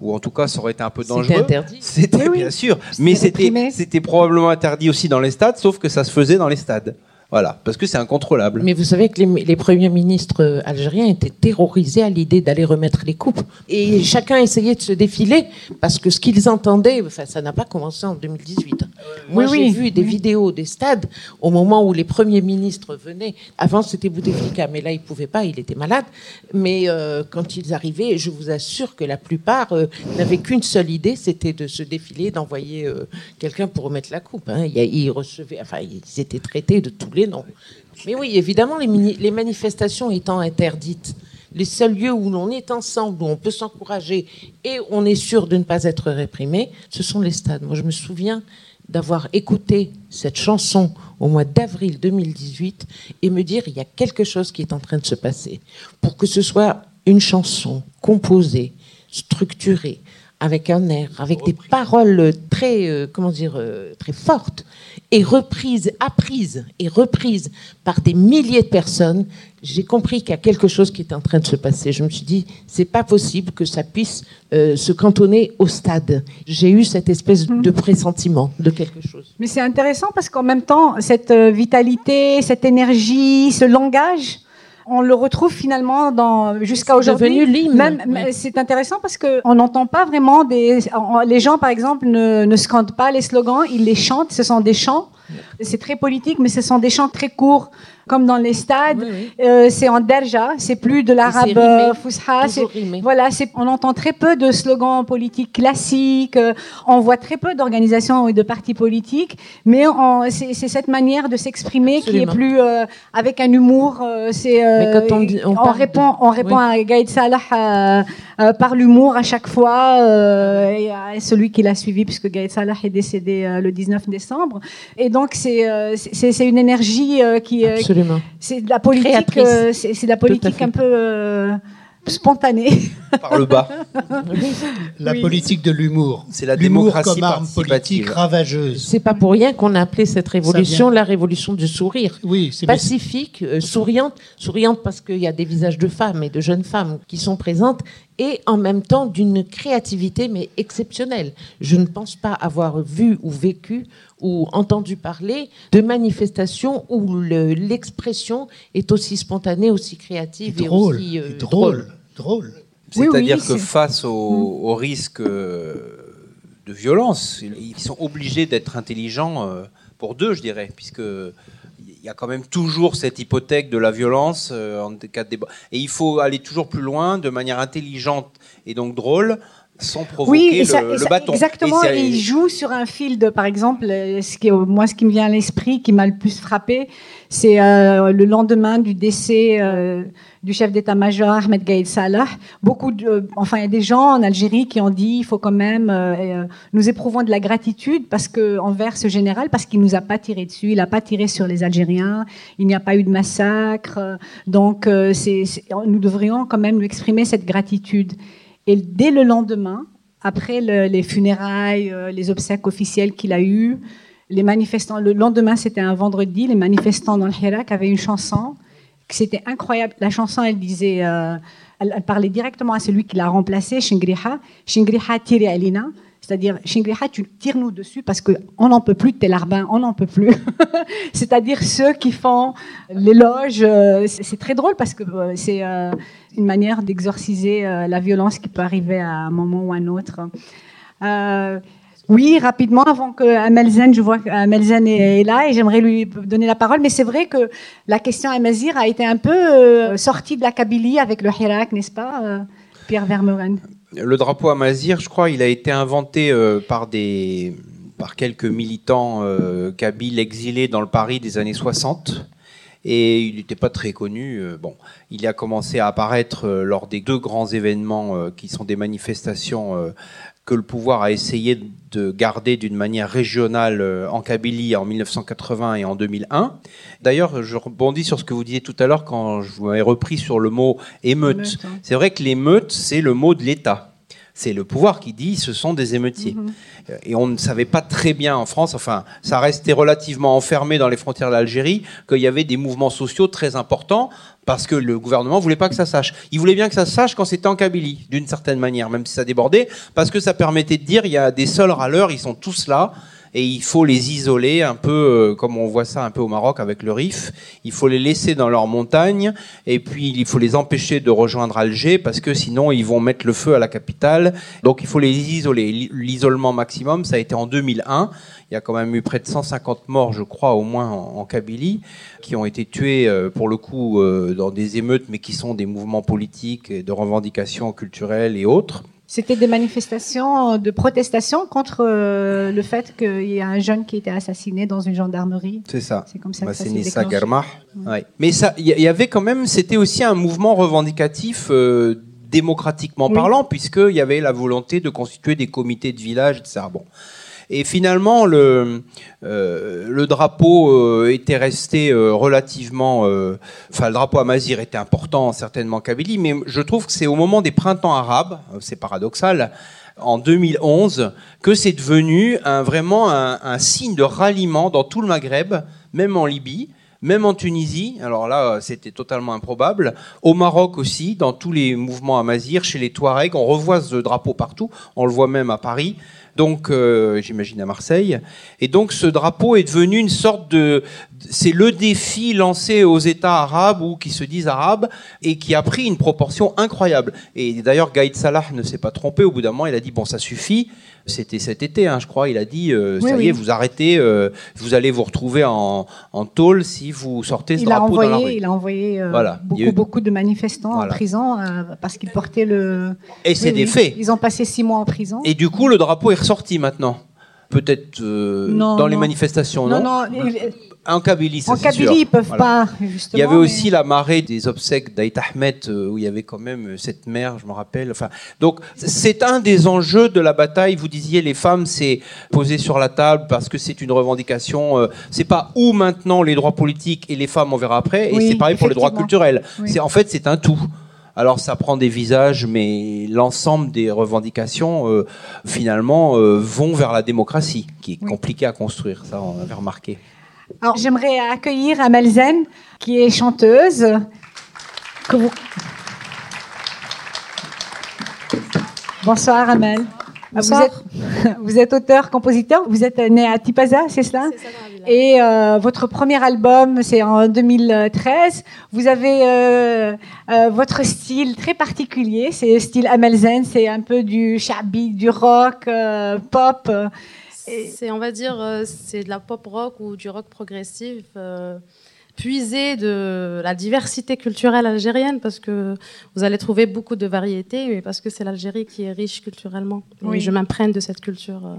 ou en tout cas ça aurait été un peu dangereux. C'était interdit. C'était bien sûr, mais c'était probablement interdit aussi dans les stades, sauf que ça se faisait dans les stades. Voilà, parce que c'est incontrôlable. Mais vous savez que les, premiers ministres euh, algériens étaient terrorisés à l'idée d'aller remettre les coupes. Et chacun essayait de se défiler parce que ce qu'ils entendaient, enfin, ça n'a pas commencé en 2018. Moi, j'ai vu des vidéos des stades au moment où les premiers ministres venaient. Avant, c'était Bouteflika, mais là, il pouvait pas, il était malade. Mais euh, quand ils arrivaient, je vous assure que la plupart euh, n'avaient qu'une seule idée, c'était de se défiler, d'envoyer quelqu'un pour remettre la coupe. Hein. Ils recevaient, enfin, ils étaient traités de tous non. Mais oui, évidemment, les, manifestations étant interdites, les seuls lieux où l'on est ensemble, où on peut s'encourager et on est sûr de ne pas être réprimé, ce sont les stades. Moi, je me souviens d'avoir écouté cette chanson au mois d'avril 2018 et me dire il y a quelque chose qui est en train de se passer. Pour que ce soit une chanson composée, structurée, avec un air, avec des paroles très, euh, comment dire, euh, très fortes, et reprises, apprises et reprises par des milliers de personnes, j'ai compris qu'il y a quelque chose qui est en train de se passer. Je me suis dit, c'est pas possible que ça puisse euh, se cantonner au stade. J'ai eu cette espèce de pressentiment de quelque chose. Mais c'est intéressant parce qu'en même temps, cette vitalité, cette énergie, ce langage, on le retrouve finalement dans jusqu'à aujourd'hui. Même, c'est intéressant parce que on n'entend pas vraiment des. Les gens, par exemple, ne, ne scandent pas les slogans, ils les chantent. Ce sont des chants. C'est très politique, mais ce sont des chants très courts comme dans les stades. Euh, c'est en derja, c'est plus de l'arabe euh, fusha. Voilà, on entend très peu de slogans politiques classiques. Euh, on voit très peu d'organisations et de partis politiques, mais c'est cette manière de s'exprimer qui est plus avec un humour. c'est on, on, répond, on répond à Gaïd Salah par l'humour à chaque fois, et à celui qui l'a suivi puisque Gaïd Salah est décédé le 19 décembre. Et donc c'est c'est une énergie qui Absolument. c'est de la politique, euh, c'est de la politique un peu euh, spontané. Par le bas. La Oui. politique de l'humour. C'est la L'humour démocratie comme arme politique ravageuse. C'est pas pour rien qu'on a appelé cette révolution la révolution du sourire. Oui, c'est Pacifique, euh, souriante, souriante parce qu'il y a des visages de femmes et de jeunes femmes qui sont présentes, et en même temps d'une créativité mais exceptionnelle. Je ne pense pas avoir vu ou vécu ou entendu parler de manifestations où le- l'expression est aussi spontanée, aussi créative et, drôle, aussi euh, et drôle, drôle. C'est-à-dire oui, que c'est- face au, au risque euh, de violence, ils sont obligés d'être intelligents euh, pour deux, je dirais, puisque il y a quand même toujours cette hypothèque de la violence euh, en cas de débat. Et il faut aller toujours plus loin de manière intelligente et donc drôle, sans provoquer le, ça- le bâton. Exactement, Et ça- et il joue sur un fil de, par exemple, euh, ce qui, moi, ce qui me vient à l'esprit, qui m'a le plus frappé, c'est euh, le lendemain du décès euh, du chef d'état-major Ahmed Gaïd Salah. Beaucoup de, euh, enfin, il y a des gens en Algérie qui ont dit, il faut quand même, nous éprouvons de la gratitude parce que envers ce général, parce qu'il nous a pas tiré dessus, il n'a pas tiré sur les Algériens, il n'y a pas eu de massacre, donc nous devrions quand même lui exprimer cette gratitude. Et dès le lendemain, après le- les funérailles, euh, les obsèques officielles qu'il a eues, les manifestants, le lendemain, c'était un vendredi, les manifestants dans le Hirak avaient une chanson, c'était incroyable. La chanson, elle disait, euh, elle, elle parlait directement à celui qui l'a remplacé, Shingriha, Shingriha tire Alina. C'est-à-dire, Shingriha, tu tires-nous dessus parce qu'on n'en peut plus de tes larbins, on n'en peut plus. C'est-à-dire ceux qui font l'éloge. euh, c'est très drôle parce que euh, c'est euh, une manière d'exorciser la violence qui peut arriver à un moment ou à un autre. Oui, rapidement, avant que Amelzen, je vois qu'Amelzen est, là et j'aimerais lui donner la parole, mais c'est vrai que la question Amazir a été un peu sortie de la Kabylie avec le Hirak, n'est-ce pas, Pierre Vermeuren Le drapeau amazir, je crois, il a été inventé euh, par des par quelques militants euh, kabyles exilés dans le Paris des années 60. Et il n'était pas très connu. euh, bon, il a commencé à apparaître euh, lors des deux grands événements qui sont des manifestations que le pouvoir a essayé de garder d'une manière régionale euh, en Kabylie en 1980 et en 2001. D'ailleurs, je rebondis sur ce que vous disiez tout à l'heure quand je vous avais repris sur le mot émeute. Émeute, hein. C'est vrai que l'émeute, c'est le mot de l'État. C'est le pouvoir qui dit ce sont des émeutiers. Et on ne savait pas très bien en France, enfin, ça restait relativement enfermé dans les frontières de l'Algérie, qu'il y avait des mouvements sociaux très importants parce que le gouvernement voulait pas que ça sache. Il voulait bien que ça sache quand c'était en Kabylie, d'une certaine manière, même si ça débordait, parce que ça permettait de dire il y a des seuls râleurs, ils sont tous là. Et il faut les isoler un peu, euh, comme on voit ça un peu au Maroc avec le Rif. Il faut les laisser dans leur montagne, et puis il faut les empêcher de rejoindre Alger, parce que sinon ils vont mettre le feu à la capitale. Donc il faut les isoler. L'i- L'isolement maximum, ça a été en 2001. Il y a quand même eu près de 150 morts, je crois, au moins en, en Kabylie, qui ont été tués, euh, pour le coup, euh, dans des émeutes, mais qui sont des mouvements politiques, et de revendications culturelles et autres. C'était des manifestations de protestation contre euh, le fait qu'il y ait un jeune qui était assassiné dans une gendarmerie. C'est ça. C'est comme ça Bah, que ça s'est déclenché. Ouais. Mais ça, il y, y avait quand même, c'était aussi un mouvement revendicatif euh, démocratiquement Oui. parlant, puisqu'il y avait la volonté de constituer des comités de village, etc. Bon. Et finalement, le, euh, drapeau euh, était resté euh, relativement. Enfin, le drapeau amazir était important, certainement en Kabylie, mais je trouve que c'est au moment des printemps arabes, c'est paradoxal, en 2011, que c'est devenu vraiment un, un signe de ralliement dans tout le Maghreb, même en Libye. Même en Tunisie, alors là c'était totalement improbable. Au Maroc aussi, dans tous les mouvements amazir, chez les Touaregs, on revoit ce drapeau partout. On le voit même à Paris donc euh, j'imagine à Marseille. Et donc ce drapeau est devenu une sorte de, c'est le défi lancé aux États arabes ou qui se disent arabes et qui a pris une proportion incroyable. Et d'ailleurs Gaïd Salah ne s'est pas trompé. Au bout d'un moment, il a dit bon ça suffit. C'était cet été, hein, je crois. Il a dit euh, Oui, ça y est, vous arrêtez, euh, vous allez vous retrouver en, en tôle si vous sortez ce Il a drapeau dans la envoyé, rue. il a envoyé euh, Voilà. A beaucoup, eu- beaucoup de manifestants Voilà. en prison euh, parce qu'ils portaient le. Et c'est des faits. Ils ont passé six mois en prison. Et du coup, le drapeau est ressorti maintenant. Peut-être Non, dans les manifestations, non, non, non, il- En Kabylie, ça en Kabylie, sûr. ils peuvent Voilà. pas, justement. Il y avait mais- aussi la marée des obsèques d'Aït Ahmed, euh, où il y avait quand même euh, cette mère, je me rappelle. Enfin, donc, c'est un des enjeux de la bataille. Vous disiez, les femmes, c'est posé sur la table parce que c'est une revendication. euh, c'est pas où maintenant les droits politiques et les femmes, on verra après. Et Oui, c'est pareil pour les droits culturels. Oui. C'est en fait, c'est un tout. Alors ça prend des visages, mais l'ensemble des revendications, euh, finalement, euh, vont vers la démocratie, qui est compliquée à construire. Ça, on avait remarqué. Alors, j'aimerais accueillir Amel Zen, qui est chanteuse. Que vous... Bonsoir Amel. Bonsoir. Vous êtes, vous êtes auteur-compositeur, vous êtes né à Tipaza, c'est cela C'est ça. Et euh, votre premier album, c'est en 2013. Vous avez euh, euh, votre style très particulier, c'est le style Amel Zen, c'est un peu du shabi, du rock, pop. Et- C'est, on va dire, euh, c'est de la pop rock ou du rock progressif, euh, puisé de la diversité culturelle algérienne, parce que vous allez trouver beaucoup de variétés, mais parce que c'est l'Algérie qui est riche culturellement. Oui. Et je m'imprègne de cette culture euh,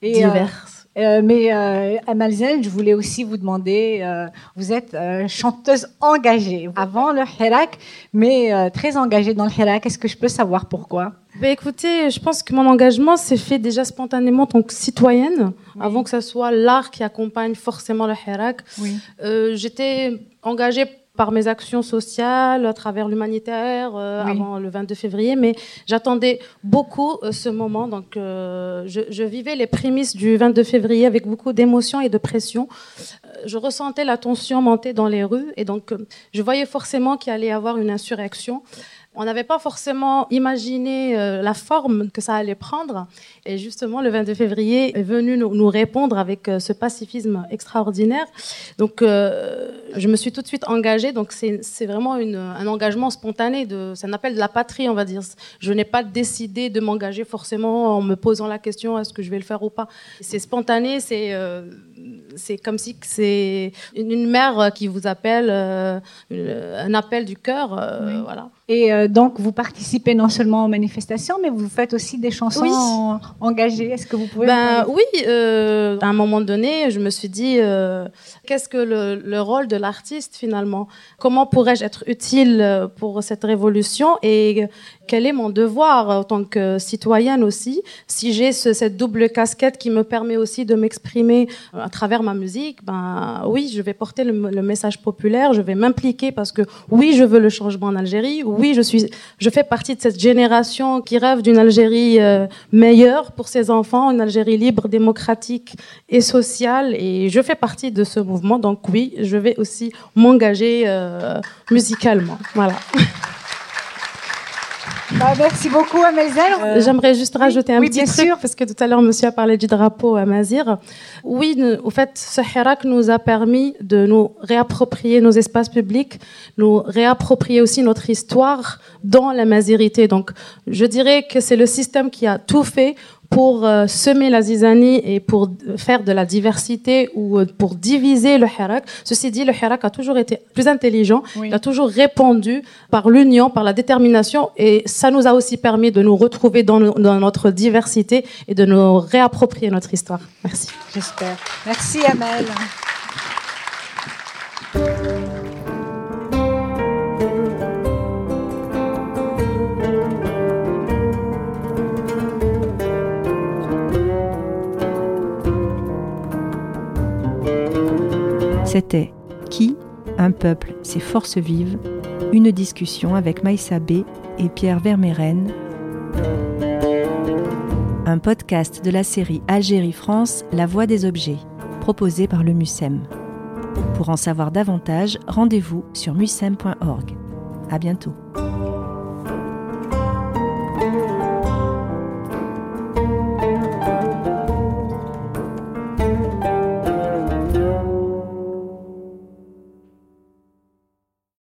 Et, euh, diverse. Euh, mais euh, Amal Zen, je voulais aussi vous demander, euh, vous êtes euh, chanteuse engagée avant le Hirak, mais euh, très engagée dans le Hirak. Est-ce que je peux savoir pourquoi? Ben, écoutez, je pense que mon engagement s'est fait déjà spontanément en tant que citoyenne, avant que ce soit l'art qui accompagne forcément le Hirak. Oui. Euh, J'étais engagée par mes actions sociales, à travers l'humanitaire, euh, Oui. avant le 22 février, mais j'attendais beaucoup euh, ce moment. Donc, euh, je, je vivais les prémices du 22 février avec beaucoup d'émotions et de pression. Euh, je ressentais la tension monter dans les rues, et donc euh, je voyais forcément qu'il allait y avoir une insurrection. On n'avait pas forcément imaginé euh, la forme que ça allait prendre. Et justement, le 22 février est venu nous, répondre avec euh, ce pacifisme extraordinaire. Donc, euh, je me suis tout de suite engagée. Donc, c'est vraiment un engagement spontané. C'est un appel de la patrie, on va dire. Je n'ai pas décidé de m'engager forcément en me posant la question est-ce que je vais le faire ou pas. C'est spontané. C'est c'est comme si c'est une, mère qui vous appelle, euh, une- un appel du cœur. euh, Oui. Voilà. Et euh, donc, vous participez non seulement aux manifestations, mais vous faites aussi des chansons Oui. en- engagées. Est-ce que vous pouvez Ben oui, euh, à un moment donné, je me suis dit, euh, qu'est-ce que le, le rôle de l'artiste finalement? Comment pourrais-je être utile euh, pour cette révolution? Et quel est mon devoir en tant que citoyenne aussi Si j'ai ce- cette double casquette qui me permet aussi de m'exprimer à travers ma musique, ben oui, je vais porter le, le message populaire, je vais m'impliquer parce que oui, je veux le changement en Algérie. Oui, je suis, je fais partie de cette génération qui rêve d'une Algérie euh, meilleure pour ses enfants, une Algérie libre, démocratique et sociale. Et je fais partie de ce mouvement. Donc oui, je vais aussi m'engager euh, musicalement. Voilà. Bah, Merci beaucoup, Amel Zen. Euh, J'aimerais juste rajouter un oui, petit bien truc sûr. parce que tout à l'heure monsieur a parlé du drapeau à Mazir. Oui, nous- au fait, ce Hirak nous a permis de nous réapproprier nos espaces publics, nous réapproprier aussi notre histoire dans la mazirité. Donc, je dirais que c'est le système qui a tout fait pour euh, semer la zizanie et pour faire de la diversité ou euh, pour diviser le Hirak. Ceci dit, le Hirak a toujours été plus intelligent, Oui. il a toujours répondu par l'union, par la détermination et ça nous a aussi permis de nous retrouver dans notre diversité et de nous réapproprier notre histoire. Merci. J'espère. Merci, Amel. C'était Qui Un peuple, ses forces vives Une discussion avec Maïssa B et Pierre Vermeren. Un podcast de la série Algérie-France, La Voix des objets, proposé par le MUSEM. Pour en savoir davantage, rendez-vous sur musem.org. À bientôt.